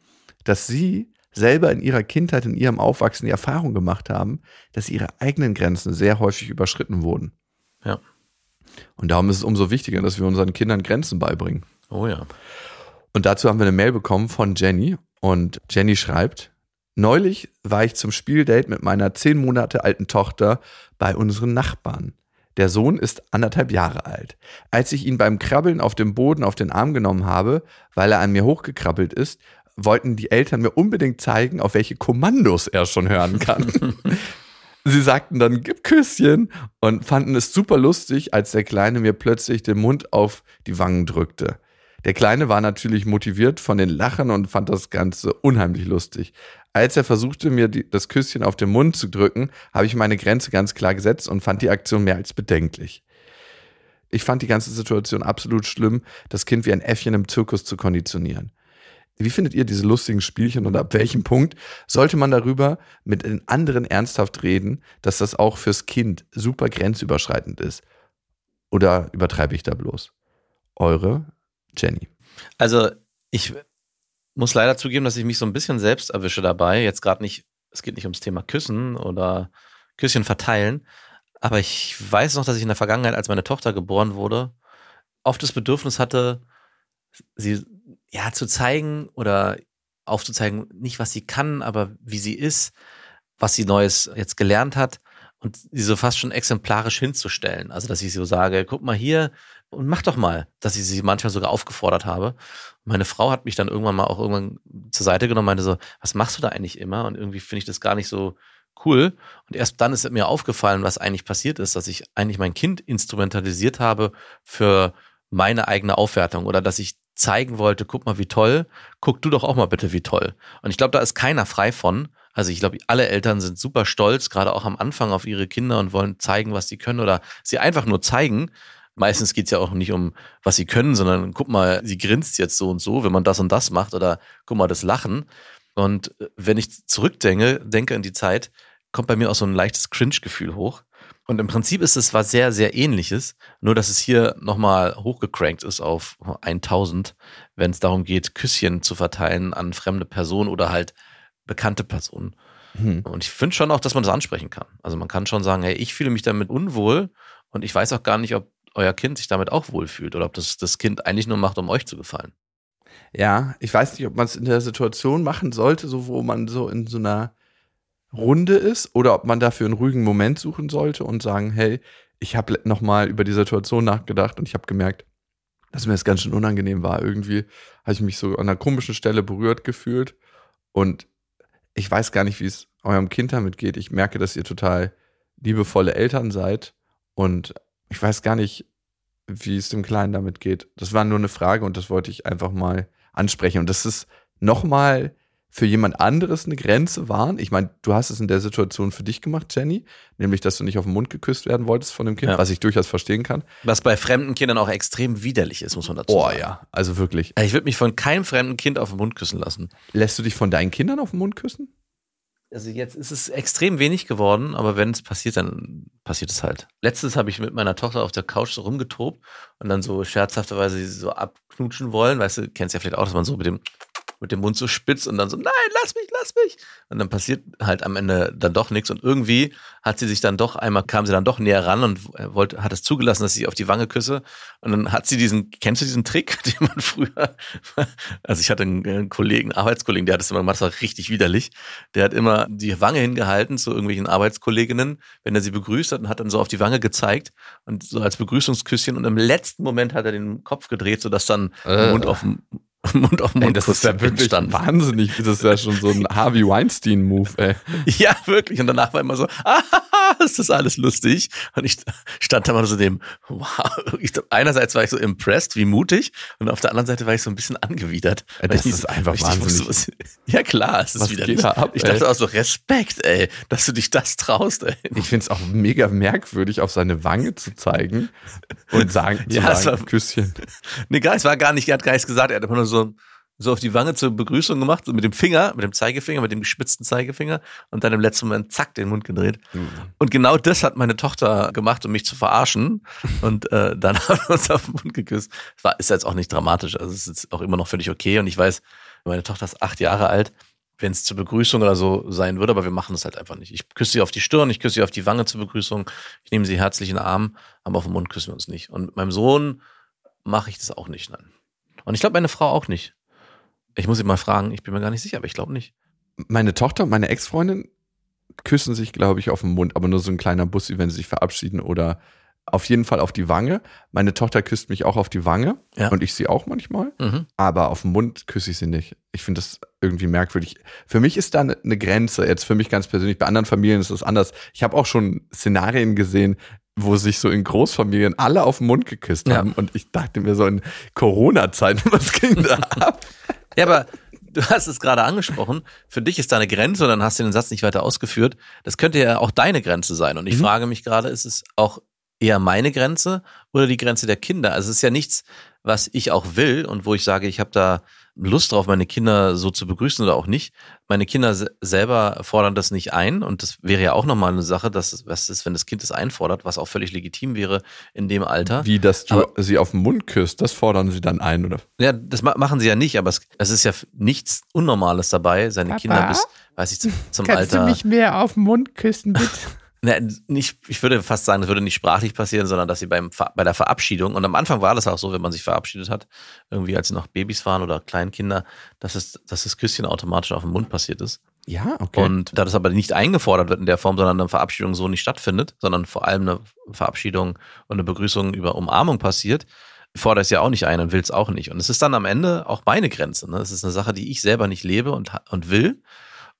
dass sie selber in ihrer Kindheit, in ihrem Aufwachsen die Erfahrung gemacht haben, dass ihre eigenen Grenzen sehr häufig überschritten wurden. Ja. Und darum ist es umso wichtiger, dass wir unseren Kindern Grenzen beibringen. Oh ja. Und dazu haben wir eine Mail bekommen von Jenny. Und Jenny schreibt, neulich war ich zum Spieldate mit meiner zehn Monate alten Tochter bei unseren Nachbarn. Der Sohn ist anderthalb Jahre alt. Als ich ihn beim Krabbeln auf dem Boden auf den Arm genommen habe, weil er an mir hochgekrabbelt ist, wollten die Eltern mir unbedingt zeigen, auf welche Kommandos er schon hören kann. Sie sagten dann, gib Küsschen und fanden es super lustig, als der Kleine mir plötzlich den Mund auf die Wangen drückte. Der Kleine war natürlich motiviert von den Lachen und fand das Ganze unheimlich lustig. Als er versuchte, mir die, das Küsschen auf den Mund zu drücken, habe ich meine Grenze ganz klar gesetzt und fand die Aktion mehr als bedenklich. Ich fand die ganze Situation absolut schlimm, das Kind wie ein Äffchen im Zirkus zu konditionieren. Wie findet ihr diese lustigen Spielchen und ab welchem Punkt sollte man darüber mit den anderen ernsthaft reden, dass das auch fürs Kind super grenzüberschreitend ist? Oder übertreibe ich da bloß? Eure Jenny. Also ich muss leider zugeben, dass ich mich so ein bisschen selbst erwische dabei. Jetzt gerade nicht, es geht nicht ums Thema Küssen oder Küsschen verteilen. Aber ich weiß noch, dass ich in der Vergangenheit, als meine Tochter geboren wurde, oft das Bedürfnis hatte, sie ja zu zeigen oder aufzuzeigen, nicht was sie kann, aber wie sie ist, was sie Neues jetzt gelernt hat und sie so fast schon exemplarisch hinzustellen. Also, dass ich so sage, guck mal hier und mach doch mal, dass ich sie manchmal sogar aufgefordert habe. Meine Frau hat mich dann irgendwann mal auch irgendwann zur Seite genommen, meinte so, was machst du da eigentlich immer? Und irgendwie finde ich das gar nicht so cool. Und erst dann ist mir aufgefallen, was eigentlich passiert ist, dass ich eigentlich mein Kind instrumentalisiert habe für meine eigene Aufwertung oder dass ich zeigen wollte, guck mal, wie toll, guck du doch auch mal bitte, wie toll. Und ich glaube, da ist keiner frei von. Also ich glaube, alle Eltern sind super stolz, gerade auch am Anfang auf ihre Kinder und wollen zeigen, was sie können oder sie einfach nur zeigen. Meistens geht es ja auch nicht um, was sie können, sondern guck mal, sie grinst jetzt so und so, wenn man das und das macht oder guck mal, das Lachen. Und äh, wenn ich zurückdenke, denke an die Zeit, kommt bei mir auch so ein leichtes Cringe-Gefühl hoch. Und im Prinzip ist es was sehr, sehr ähnliches, nur dass es hier nochmal hochgecrankt ist auf 1000, wenn es darum geht, Küsschen zu verteilen an fremde Personen oder halt bekannte Personen. Hm. Und ich finde schon auch, dass man das ansprechen kann. Also man kann schon sagen, hey, ich fühle mich damit unwohl und ich weiß auch gar nicht, ob euer Kind sich damit auch wohlfühlt oder ob das das Kind eigentlich nur macht, um euch zu gefallen. Ja, ich weiß nicht, ob man es in der Situation machen sollte, so wo man so in so einer Runde ist, oder ob man dafür einen ruhigen Moment suchen sollte und sagen, hey, ich habe nochmal über die Situation nachgedacht und ich habe gemerkt, dass mir das ganz schön unangenehm war. Irgendwie habe ich mich so an einer komischen Stelle berührt gefühlt und ich weiß gar nicht, wie es eurem Kind damit geht. Ich merke, dass ihr total liebevolle Eltern seid und ich weiß gar nicht, wie es dem Kleinen damit geht. Das war nur eine Frage und das wollte ich einfach mal ansprechen. Und das ist nochmal für jemand anderes eine Grenze waren. Ich meine, du hast es in der Situation für dich gemacht, Jenny, nämlich, dass du nicht auf den Mund geküsst werden wolltest von dem Kind, Ja. was ich durchaus verstehen kann. Was bei fremden Kindern auch extrem widerlich ist, muss man dazu Oh sagen. ja, also wirklich. Ich würde mich von keinem fremden Kind auf den Mund küssen lassen. Lässt du dich von deinen Kindern auf den Mund küssen? Also jetzt ist es extrem wenig geworden, aber wenn es passiert, dann passiert es halt. Letztens habe ich mit meiner Tochter auf der Couch so rumgetobt und dann so scherzhafterweise sie so abknutschen wollen. Weißt du, kennst ja vielleicht auch, dass man so mit dem, mit dem Mund so spitzt und dann so, nein, lass mich, lass mich. Und dann passiert halt am Ende dann doch nichts. Und irgendwie hat sie sich dann doch, einmal kam sie dann doch näher ran und wollte, hat es zugelassen, dass ich sie auf die Wange küsse. Und dann hat sie diesen, kennst du diesen Trick, den man früher, also ich hatte einen, einen Kollegen, einen Arbeitskollegen, der hat das immer gemacht, das war richtig widerlich. Der hat immer die Wange hingehalten zu irgendwelchen Arbeitskolleginnen, wenn er sie begrüßt hat und hat dann so auf die Wange gezeigt und so als Begrüßungsküsschen und im letzten Moment hat er den Kopf gedreht, sodass dann Äh. Mund auf dem Mund auf Ey, Mund das ist ja wirklich entstanden. wahnsinnig. Das ist ja schon so ein Harvey Weinstein-Move, ey. Ja, wirklich. Und danach war immer so, ah, ist das alles lustig. Und ich stand da mal so dem, wow. Ich, einerseits war ich so impressed, wie mutig. Und auf der anderen Seite war ich so ein bisschen angewidert. Ey, das ich ist einfach nicht wahnsinnig. wusste, was- ja, klar, es ist Was wieder geht da ab, Ich ey? dachte auch so, Respekt, ey, dass du dich das traust, ey. Ich finde es auch mega merkwürdig, auf seine Wange zu zeigen und sagen, zu Ja, es sagen war- Küsschen. Nee, es war gar nicht, er hat gar nichts gesagt. Er hat einfach nur so, so auf die Wange zur Begrüßung gemacht, so mit dem Finger, mit dem Zeigefinger, mit dem gespitzten Zeigefinger und dann im letzten Moment zack den Mund gedreht. Und genau das hat meine Tochter gemacht, um mich zu verarschen. Und äh, dann haben wir uns auf den Mund geküsst. Das war, ist jetzt auch nicht dramatisch. Also es ist jetzt auch immer noch völlig okay. Und ich weiß, meine Tochter ist acht Jahre alt, wenn es zur Begrüßung oder so sein würde, aber wir machen das halt einfach nicht. Ich küsse sie auf die Stirn, ich küsse sie auf die Wange zur Begrüßung, ich nehme sie herzlich in den Arm, aber auf den Mund küssen wir uns nicht. Und mit meinem Sohn mache ich das auch nicht, nein. Und ich glaube, meine Frau auch nicht. Ich muss sie mal fragen, ich bin mir gar nicht sicher, aber ich glaube nicht. Meine Tochter und meine Ex-Freundin küssen sich, glaube ich, auf den Mund, aber nur so ein kleiner Bussi, wenn sie sich verabschieden oder auf jeden Fall auf die Wange. Meine Tochter küsst mich auch auf die Wange Ja. und ich sie auch manchmal, Mhm. aber auf den Mund küsse ich sie nicht. Ich finde das irgendwie merkwürdig. Für mich ist da eine eine Grenze, jetzt für mich ganz persönlich. Bei anderen Familien ist das anders. Ich habe auch schon Szenarien gesehen, wo sich so in Großfamilien alle auf den Mund geküsst Ja. haben und ich dachte mir so in Corona-Zeiten, was ging da ab? Ja, aber du hast es gerade angesprochen. Für dich ist da eine Grenze und dann hast du den Satz nicht weiter ausgeführt. Das könnte ja auch deine Grenze sein. Und ich Mhm. frage mich gerade, ist es auch eher meine Grenze oder die Grenze der Kinder? Also es ist ja nichts, was ich auch will und wo ich sage, ich habe da Lust drauf, meine Kinder so zu begrüßen oder auch nicht. Meine Kinder se- selber fordern das nicht ein und das wäre ja auch nochmal eine Sache, dass was ist, wenn das Kind es einfordert, was auch völlig legitim wäre in dem Alter. Wie, dass du Aber- sie auf den Mund küsst, das fordern sie dann ein, oder? Ja, das ma machen sie ja nicht, aber es, es ist ja nichts Unnormales dabei, seine Papa? Kinder bis, weiß ich, zum, zum Alter. mehr auf den Mund küssen, bitte? Ne, nicht, ich würde fast sagen, das würde nicht sprachlich passieren, sondern dass sie beim, bei der Verabschiedung, und am Anfang war das auch so, wenn man sich verabschiedet hat, irgendwie als sie noch Babys waren oder Kleinkinder, dass, es, dass das Küsschen automatisch auf dem Mund passiert ist. Ja, okay. Und da das aber nicht eingefordert wird in der Form, sondern eine Verabschiedung so nicht stattfindet, sondern vor allem eine Verabschiedung und eine Begrüßung über Umarmung passiert, fordere ich es ja auch nicht ein und will es auch nicht. Und es ist dann am Ende auch meine Grenze. Ne? Es ist eine Sache, die ich selber nicht lebe und, und will.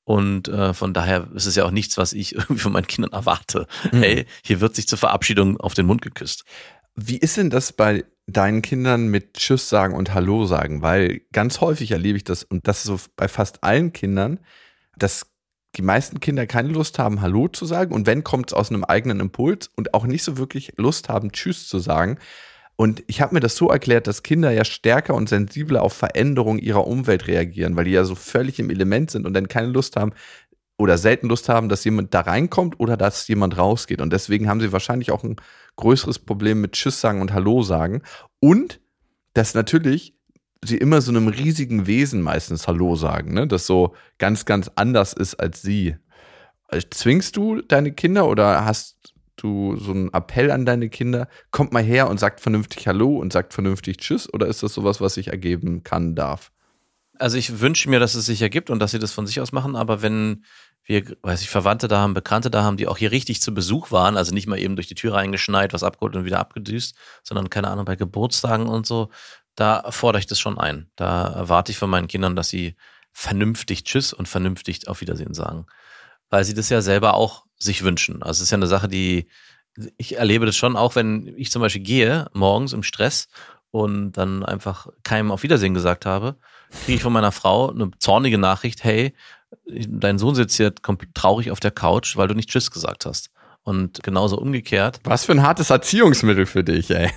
Und äh, von daher ist es ja auch nichts, was ich irgendwie von meinen Kindern erwarte. Mhm. Hey, hier wird sich zur Verabschiedung auf den Mund geküsst. Wie ist denn das bei deinen Kindern mit Tschüss sagen und Hallo sagen? Weil ganz häufig erlebe ich das und das so bei fast allen Kindern, dass die meisten Kinder keine Lust haben, Hallo zu sagen und wenn, kommt es aus einem eigenen Impuls und auch nicht so wirklich Lust haben, Tschüss zu sagen. Und ich habe mir das so erklärt, dass Kinder ja stärker und sensibler auf Veränderungen ihrer Umwelt reagieren, weil die ja so völlig im Element sind und dann keine Lust haben, oder selten Lust haben, dass jemand da reinkommt oder dass jemand rausgeht. Und deswegen haben sie wahrscheinlich auch ein größeres Problem mit Tschüss sagen und Hallo sagen. Und dass natürlich sie immer so einem riesigen Wesen meistens Hallo sagen, ne? das so ganz, ganz anders ist als sie. Zwingst du deine Kinder oder hast du so einen Appell an deine Kinder? Kommt mal her und sagt vernünftig Hallo und sagt vernünftig Tschüss oder ist das sowas, was sich ergeben kann, darf? Also ich wünsche mir, dass es sich ergibt und dass sie das von sich aus machen, aber wenn wir, weiß ich, Verwandte da haben, Bekannte da haben, die auch hier richtig zu Besuch waren, also nicht mal eben durch die Tür reingeschneit, was abgeholt und wieder abgedüst, sondern keine Ahnung, bei Geburtstagen und so, da fordere ich das schon ein. Da erwarte ich von meinen Kindern, dass sie vernünftig Tschüss und vernünftig Auf Wiedersehen sagen. Weil sie das ja selber auch sich wünschen. Also es ist ja eine Sache, die ich erlebe das schon, auch wenn ich zum Beispiel gehe, morgens im Stress und dann einfach keinem Auf Wiedersehen gesagt habe, kriege ich von meiner Frau eine zornige Nachricht, hey, dein Sohn sitzt hier traurig auf der Couch, weil du nicht Tschüss gesagt hast. Und genauso umgekehrt. Was für ein hartes Erziehungsmittel für dich, ey.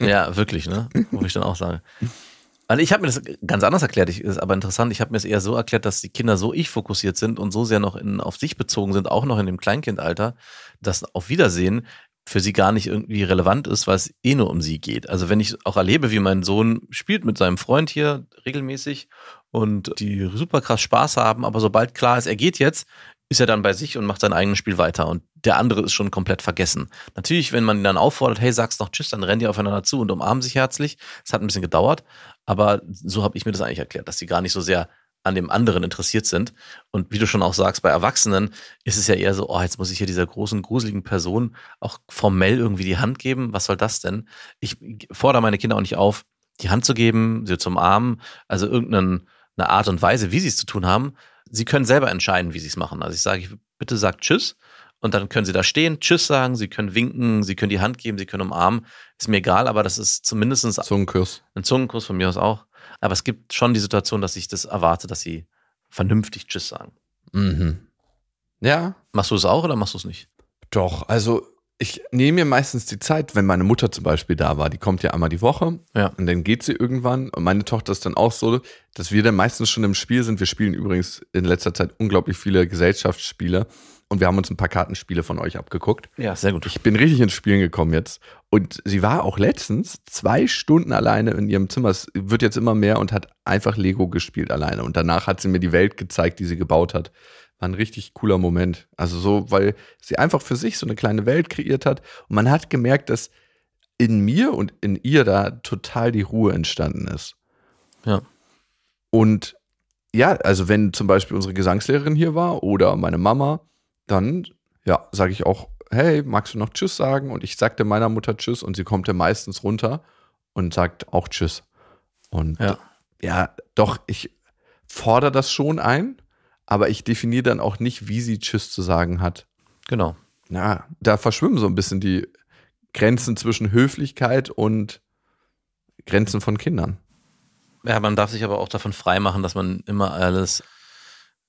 Ja, wirklich, ne? Wo ich dann auch sage. Also ich habe mir das ganz anders erklärt, ich, ist aber interessant. Ich habe mir es eher so erklärt, dass die Kinder so ich fokussiert sind und so sehr noch in, auf sich bezogen sind, auch noch in dem Kleinkindalter, dass auf Wiedersehen für sie gar nicht irgendwie relevant ist, weil es eh nur um sie geht. Also wenn ich auch erlebe, wie mein Sohn spielt mit seinem Freund hier regelmäßig und die super krass Spaß haben, aber sobald klar ist, er geht jetzt, ist er dann bei sich und macht sein eigenes Spiel weiter und der andere ist schon komplett vergessen. Natürlich, wenn man ihn dann auffordert, hey, sag's noch Tschüss, dann rennen die aufeinander zu und umarmen sich herzlich. Es hat ein bisschen gedauert, aber so habe ich mir das eigentlich erklärt, dass sie gar nicht so sehr an dem anderen interessiert sind. Und wie du schon auch sagst, bei Erwachsenen ist es ja eher so, oh, jetzt muss ich hier dieser großen, gruseligen Person auch formell irgendwie die Hand geben. Was soll das denn? Ich fordere meine Kinder auch nicht auf, die Hand zu geben, sie zu umarmen, also irgendeine Art und Weise, wie sie es zu tun haben. Sie können selber entscheiden, wie sie es machen. Also ich sage, bitte sagt Tschüss und dann können sie da stehen, Tschüss sagen, sie können winken, sie können die Hand geben, sie können umarmen. Ist mir egal, aber das ist zumindest Zungenkuss. Ein Zungenkuss von mir aus auch. Aber es gibt schon die Situation, dass ich das erwarte, dass sie vernünftig Tschüss sagen. Mhm. Ja. Machst du es auch oder machst du es nicht? Doch, also ich nehme mir meistens die Zeit, wenn meine Mutter zum Beispiel da war, die kommt ja einmal die Woche ja. und dann geht sie irgendwann. Und meine Tochter ist dann auch so, dass wir dann meistens schon im Spiel sind. Wir spielen übrigens in letzter Zeit unglaublich viele Gesellschaftsspiele und wir haben uns ein paar Kartenspiele von euch abgeguckt. Ja, sehr gut. Ich bin richtig ins Spielen gekommen jetzt. Und sie war auch letztens zwei Stunden alleine in ihrem Zimmer. Es wird jetzt immer mehr und hat einfach Lego gespielt alleine. Und danach hat sie mir die Welt gezeigt, die sie gebaut hat. War ein richtig cooler Moment. Also so, weil sie einfach für sich so eine kleine Welt kreiert hat. Und man hat gemerkt, dass in mir und in ihr da total die Ruhe entstanden ist. Ja. Und ja, also wenn zum Beispiel unsere Gesangslehrerin hier war oder meine Mama, dann, ja, sage ich auch, hey, magst du noch Tschüss sagen? Und ich sagte meiner Mutter Tschüss und sie kommt ja meistens runter und sagt auch Tschüss. Und ja, ja doch, ich fordere das schon ein, aber ich definiere dann auch nicht, wie sie Tschüss zu sagen hat. Genau. Ja, da verschwimmen so ein bisschen die Grenzen zwischen Höflichkeit und Grenzen von Kindern. Ja, man darf sich aber auch davon freimachen, dass man immer alles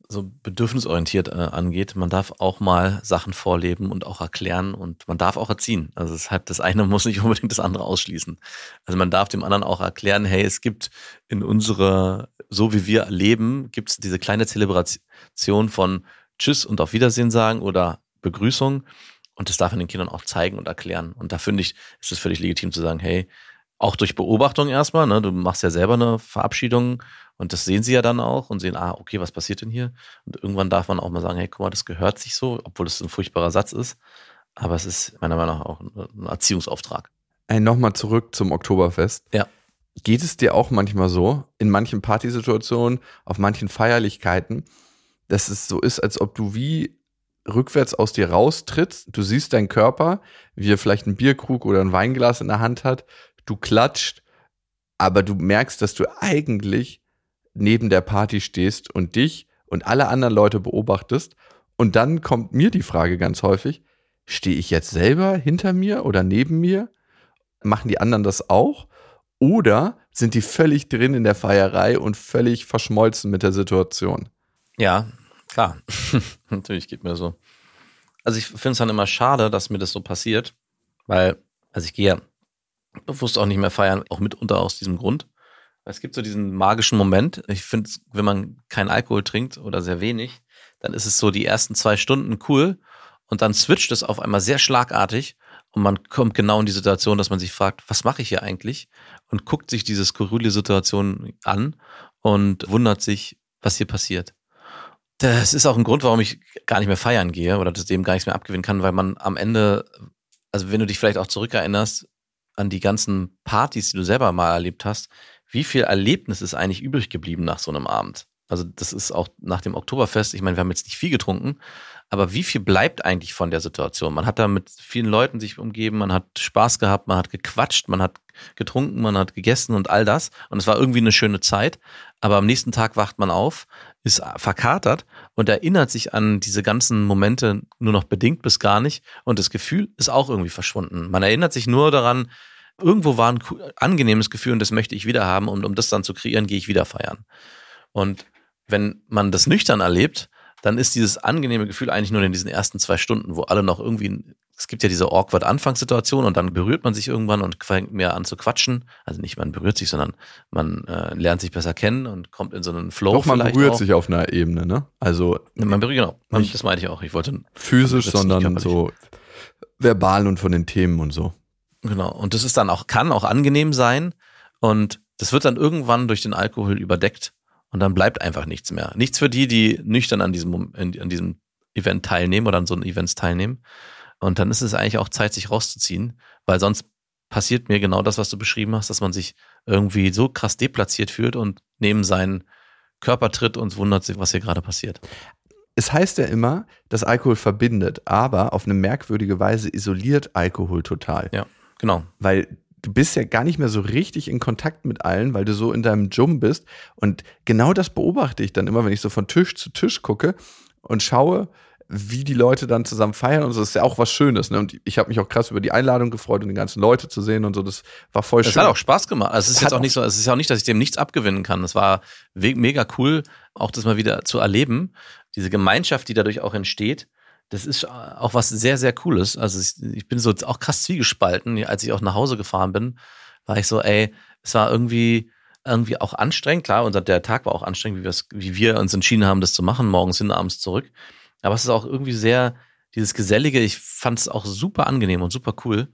so bedürfnisorientiert äh, angeht. Man darf auch mal Sachen vorleben und auch erklären und man darf auch erziehen. Also das, hat, das eine muss nicht unbedingt das andere ausschließen. Also man darf dem anderen auch erklären, hey, es gibt in unserer, so wie wir leben, gibt es diese kleine Zelebration von Tschüss und auf Wiedersehen sagen oder Begrüßung. Und das darf man den Kindern auch zeigen und erklären. Und da finde ich, ist es völlig legitim zu sagen, hey, auch durch Beobachtung erstmal, ne? du machst ja selber eine Verabschiedung und das sehen sie ja dann auch und sehen, ah, okay, was passiert denn hier? Und irgendwann darf man auch mal sagen, hey, guck mal, das gehört sich so, obwohl es ein furchtbarer Satz ist. Aber es ist meiner Meinung nach auch ein Erziehungsauftrag. Ey, nochmal zurück zum Oktoberfest. Ja. Geht es dir auch manchmal so, in manchen Partysituationen, auf manchen Feierlichkeiten, dass es so ist, als ob du wie rückwärts aus dir raustrittst, du siehst deinen Körper, wie er vielleicht einen Bierkrug oder ein Weinglas in der Hand hat, du klatscht, aber du merkst, dass du eigentlich neben der Party stehst und dich und alle anderen Leute beobachtest. Und dann kommt mir die Frage ganz häufig, stehe ich jetzt selber hinter mir oder neben mir? Machen die anderen das auch? Oder sind die völlig drin in der Feierei und völlig verschmolzen mit der Situation? Ja, klar. Natürlich geht mir so. Also ich finde es dann immer schade, dass mir das so passiert, weil, also ich gehe ja bewusst auch nicht mehr feiern, auch mitunter aus diesem Grund. Es gibt so diesen magischen Moment. Ich finde, wenn man keinen Alkohol trinkt oder sehr wenig, dann ist es so die ersten zwei Stunden cool und dann switcht es auf einmal sehr schlagartig und man kommt genau in die Situation, dass man sich fragt, was mache ich hier eigentlich? Und guckt sich diese skurrile Situation an und wundert sich, was hier passiert. Das ist auch ein Grund, warum ich gar nicht mehr feiern gehe oder dem gar nichts mehr abgewinnen kann, weil man am Ende, also wenn du dich vielleicht auch zurückerinnerst an die ganzen Partys, die du selber mal erlebt hast, wie viel Erlebnis ist eigentlich übrig geblieben nach so einem Abend? Also das ist auch nach dem Oktoberfest, ich meine, wir haben jetzt nicht viel getrunken, aber wie viel bleibt eigentlich von der Situation? Man hat da mit vielen Leuten sich umgeben, man hat Spaß gehabt, man hat gequatscht, man hat getrunken, man hat gegessen und all das. Und es war irgendwie eine schöne Zeit. Aber am nächsten Tag wacht man auf, ist verkatert und erinnert sich an diese ganzen Momente nur noch bedingt bis gar nicht. Und das Gefühl ist auch irgendwie verschwunden. Man erinnert sich nur daran, irgendwo war ein angenehmes Gefühl und das möchte ich wieder haben. Und um das dann zu kreieren, gehe ich wieder feiern. Und wenn man das nüchtern erlebt, dann ist dieses angenehme Gefühl eigentlich nur in diesen ersten zwei Stunden, wo alle noch irgendwie, es gibt ja diese awkward Anfangssituation und dann berührt man sich irgendwann und fängt mehr an zu quatschen. Also nicht man berührt sich, sondern man äh, lernt sich besser kennen und kommt in so einen Flow. Doch, man berührt auch. sich auf einer Ebene, ne? Also. Man berührt, genau. Man, das meinte ich auch. Ich wollte. Physisch, sondern so verbal und von den Themen und so. Genau. Und das ist dann auch, kann auch angenehm sein. Und das wird dann irgendwann durch den Alkohol überdeckt und dann bleibt einfach nichts mehr. Nichts für die, die nüchtern an diesem, an diesem Event teilnehmen oder an so einem Events teilnehmen. Und dann ist es eigentlich auch Zeit, sich rauszuziehen, weil sonst passiert mir genau das, was du beschrieben hast, dass man sich irgendwie so krass deplatziert fühlt und neben seinen Körper tritt und wundert sich, was hier gerade passiert. Es heißt ja immer, dass Alkohol verbindet, aber auf eine merkwürdige Weise isoliert Alkohol total. Ja, genau. Weil du bist ja gar nicht mehr so richtig in Kontakt mit allen, weil du so in deinem Jum bist. Und genau das beobachte ich dann immer, wenn ich so von Tisch zu Tisch gucke und schaue, wie die Leute dann zusammen feiern und so. Das ist ja auch was Schönes. Ne? Und ich habe mich auch krass über die Einladung gefreut und die ganzen Leute zu sehen und so. Das war voll das schön. Es hat auch Spaß gemacht. Also es ist jetzt auch nicht so, es ist ja auch nicht, dass ich dem nichts abgewinnen kann. Es war mega cool, auch das mal wieder zu erleben. Diese Gemeinschaft, die dadurch auch entsteht das ist auch was sehr, sehr Cooles. Also ich, ich bin so auch krass zwiegespalten. Als ich auch nach Hause gefahren bin, war ich so, ey, es war irgendwie, irgendwie auch anstrengend. Klar, unser, der Tag war auch anstrengend, wie, wie wir uns entschieden haben, das zu machen, morgens hin, abends zurück. Aber es ist auch irgendwie sehr, dieses Gesellige, ich fand es auch super angenehm und super cool.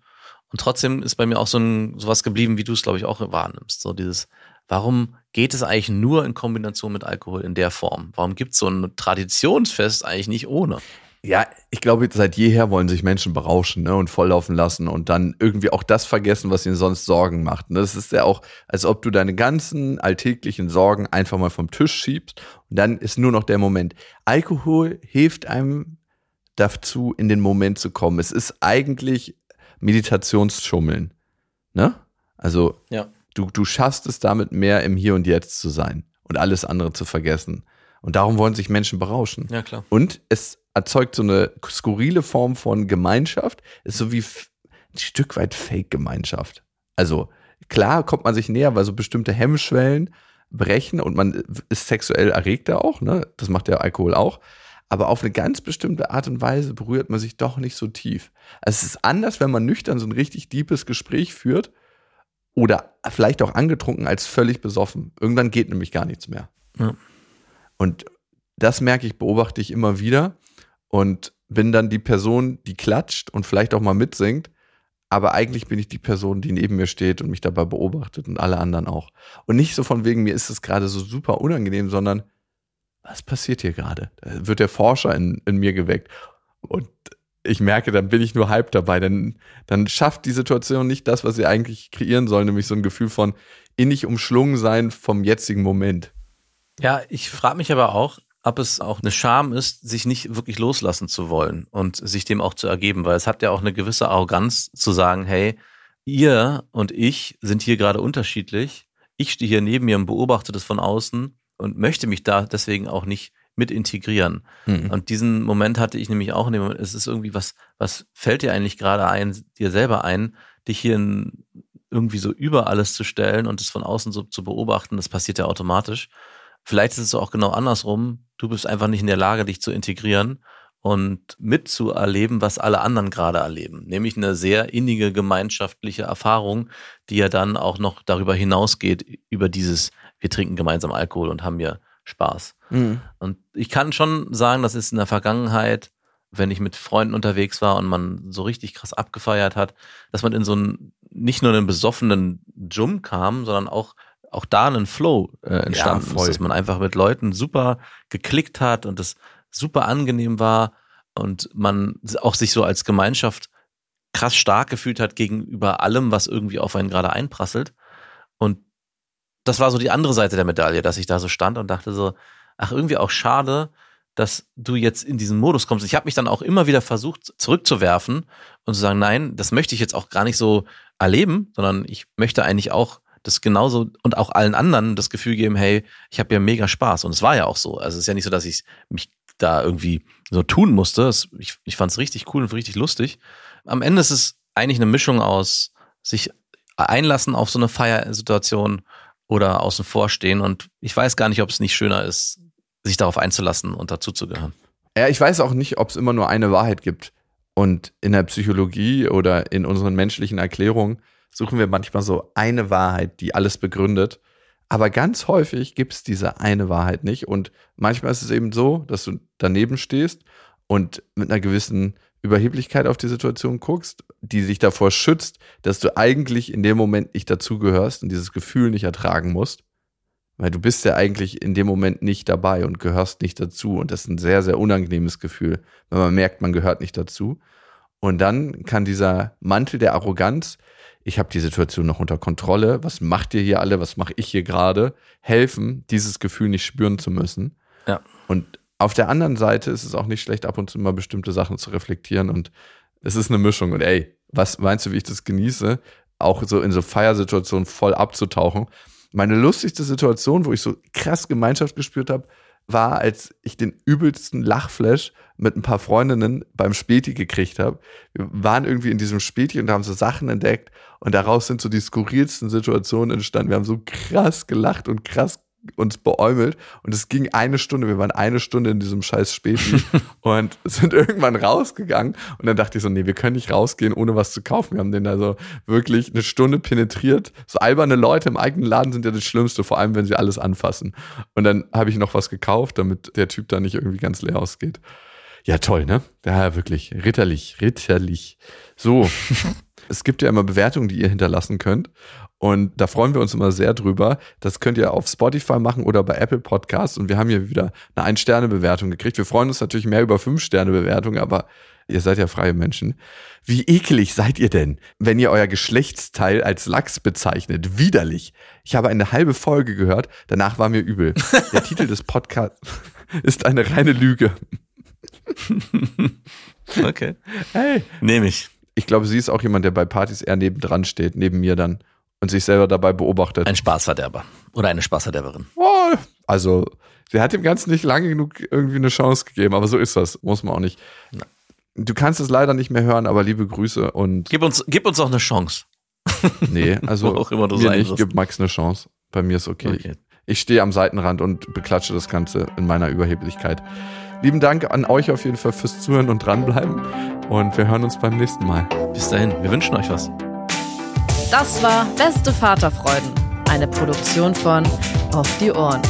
Und trotzdem ist bei mir auch so ein sowas geblieben, wie du es, glaube ich, auch wahrnimmst. So dieses, warum geht es eigentlich nur in Kombination mit Alkohol in der Form? Warum gibt es so ein Traditionsfest eigentlich nicht ohne? Ja, ich glaube, seit jeher wollen sich Menschen berauschen ne, und volllaufen lassen und dann irgendwie auch das vergessen, was ihnen sonst Sorgen macht. Und das ist ja auch, als ob du deine ganzen alltäglichen Sorgen einfach mal vom Tisch schiebst und dann ist nur noch der Moment. Alkohol hilft einem dazu, in den Moment zu kommen. Es ist eigentlich Meditationsschummeln. Ne? Also ja. du, du schaffst es damit mehr im Hier und Jetzt zu sein und alles andere zu vergessen. Und darum wollen sich Menschen berauschen. Ja, klar. Und es erzeugt so eine skurrile Form von Gemeinschaft, ist so wie ein Stück weit Fake-Gemeinschaft. Also klar kommt man sich näher, weil so bestimmte Hemmschwellen brechen und man ist sexuell erregter auch, ne? Das macht der Alkohol auch. Aber auf eine ganz bestimmte Art und Weise berührt man sich doch nicht so tief. Also es ist anders, wenn man nüchtern so ein richtig deepes Gespräch führt oder vielleicht auch angetrunken als völlig besoffen. Irgendwann geht nämlich gar nichts mehr. Ja. Und das merke ich, beobachte ich immer wieder und bin dann die Person, die klatscht und vielleicht auch mal mitsingt. Aber eigentlich bin ich die Person, die neben mir steht und mich dabei beobachtet und alle anderen auch. Und nicht so von wegen, mir ist es gerade so super unangenehm, sondern was passiert hier gerade? Da wird der Forscher in, in mir geweckt. Und ich merke, dann bin ich nur halb dabei. Dann, dann schafft die Situation nicht das, was sie eigentlich kreieren soll, nämlich so ein Gefühl von innig umschlungen sein vom jetzigen Moment. Ja, ich frage mich aber auch, ob es auch eine Scham ist, sich nicht wirklich loslassen zu wollen und sich dem auch zu ergeben, weil es hat ja auch eine gewisse Arroganz zu sagen, hey, ihr und ich sind hier gerade unterschiedlich. Ich stehe hier neben mir und beobachte das von außen und möchte mich da deswegen auch nicht mit integrieren. Mhm. Und diesen Moment hatte ich nämlich auch in dem Moment, es ist irgendwie was, was fällt dir eigentlich gerade ein, dir selber ein, dich hier irgendwie so über alles zu stellen und es von außen so zu beobachten, das passiert ja automatisch. Vielleicht ist es auch genau andersrum. Du bist einfach nicht in der Lage, dich zu integrieren und mitzuerleben, was alle anderen gerade erleben. Nämlich eine sehr innige gemeinschaftliche Erfahrung, die ja dann auch noch darüber hinausgeht, über dieses, wir trinken gemeinsam Alkohol und haben hier Spaß. Mhm. Und ich kann schon sagen, das ist in der Vergangenheit, wenn ich mit Freunden unterwegs war und man so richtig krass abgefeiert hat, dass man in so einen, nicht nur einen besoffenen Jum kam, sondern auch, auch da einen Flow äh, entstanden voll. ist, dass man einfach mit Leuten super geklickt hat und es super angenehm war und man auch sich so als Gemeinschaft krass stark gefühlt hat gegenüber allem, was irgendwie auf einen gerade einprasselt. Und das war so die andere Seite der Medaille, dass ich da so stand und dachte so, ach, irgendwie auch schade, dass du jetzt in diesen Modus kommst. Ich habe mich dann auch immer wieder versucht, zurückzuwerfen und zu sagen, nein, das möchte ich jetzt auch gar nicht so erleben, sondern ich möchte eigentlich auch das genauso und auch allen anderen das Gefühl geben, hey, ich habe ja mega Spaß. Und es war ja auch so. Also es ist ja nicht so, dass ich mich da irgendwie so tun musste. Es, ich ich fand es richtig cool und richtig lustig. Am Ende ist es eigentlich eine Mischung aus sich einlassen auf so eine Feiersituation oder außen vor stehen. Und ich weiß gar nicht, ob es nicht schöner ist, sich darauf einzulassen und dazuzugehören. Ja, ich weiß auch nicht, ob es immer nur eine Wahrheit gibt. Und in der Psychologie oder in unseren menschlichen Erklärungen suchen wir manchmal so eine Wahrheit, die alles begründet. Aber ganz häufig gibt es diese eine Wahrheit nicht. Und manchmal ist es eben so, dass du daneben stehst und mit einer gewissen Überheblichkeit auf die Situation guckst, die sich davor schützt, dass du eigentlich in dem Moment nicht dazugehörst und dieses Gefühl nicht ertragen musst. Weil du bist ja eigentlich in dem Moment nicht dabei und gehörst nicht dazu. Und das ist ein sehr, sehr unangenehmes Gefühl, wenn man merkt, man gehört nicht dazu. Und dann kann dieser Mantel der Arroganz, ich habe die Situation noch unter Kontrolle, was macht ihr hier alle, was mache ich hier gerade, helfen, dieses Gefühl nicht spüren zu müssen. Ja. Und auf der anderen Seite ist es auch nicht schlecht, ab und zu mal bestimmte Sachen zu reflektieren. Und es ist eine Mischung. Und ey, was meinst du, wie ich das genieße, auch so in so Feiersituationen voll abzutauchen? Meine lustigste Situation, wo ich so krass Gemeinschaft gespürt habe, war, als ich den übelsten Lachflash mit ein paar Freundinnen beim Späti gekriegt habe. Wir waren irgendwie in diesem Späti und haben so Sachen entdeckt und daraus sind so die skurrilsten Situationen entstanden. Wir haben so krass gelacht und krass uns beäumelt und es ging eine Stunde, wir waren eine Stunde in diesem scheiß Späti und sind irgendwann rausgegangen und dann dachte ich so, nee, wir können nicht rausgehen, ohne was zu kaufen. Wir haben den also wirklich eine Stunde penetriert. So alberne Leute im eigenen Laden sind ja das Schlimmste, vor allem wenn sie alles anfassen. Und dann habe ich noch was gekauft, damit der Typ da nicht irgendwie ganz leer ausgeht. Ja, toll, ne? Ja, wirklich. Ritterlich, ritterlich. So. es gibt ja immer Bewertungen, die ihr hinterlassen könnt. Und da freuen wir uns immer sehr drüber. Das könnt ihr auf Spotify machen oder bei Apple Podcasts. Und wir haben hier wieder eine Ein-Sterne-Bewertung gekriegt. Wir freuen uns natürlich mehr über Fünf-Sterne-Bewertungen, aber ihr seid ja freie Menschen. Wie ekelig seid ihr denn, wenn ihr euer Geschlechtsteil als Lachs bezeichnet? Widerlich. Ich habe eine halbe Folge gehört, danach war mir übel. Der Titel des Podcasts ist eine reine Lüge. Okay. Hey. Nehme ich. Ich glaube, sie ist auch jemand, der bei Partys eher nebendran steht, neben mir dann und sich selber dabei beobachtet. Ein Spaßverderber. Oder eine Spaßverderberin. Oh, also, sie hat dem Ganzen nicht lange genug irgendwie eine Chance gegeben, aber so ist das. Muss man auch nicht. Na. Du kannst es leider nicht mehr hören, aber liebe Grüße und Gib uns, gib uns auch eine Chance. nee, also Wo auch immer du mir nicht, gib Max eine Chance. Bei mir ist okay. Okay. Ich stehe am Seitenrand und beklatsche das Ganze in meiner Überheblichkeit. Lieben Dank an euch auf jeden Fall fürs Zuhören und dranbleiben und wir hören uns beim nächsten Mal. Bis dahin, wir wünschen euch was. Das war Beste Vaterfreuden, eine Produktion von Auf die Ohren.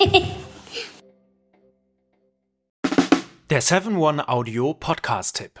Der 7-One-Audio-Podcast-Tipp.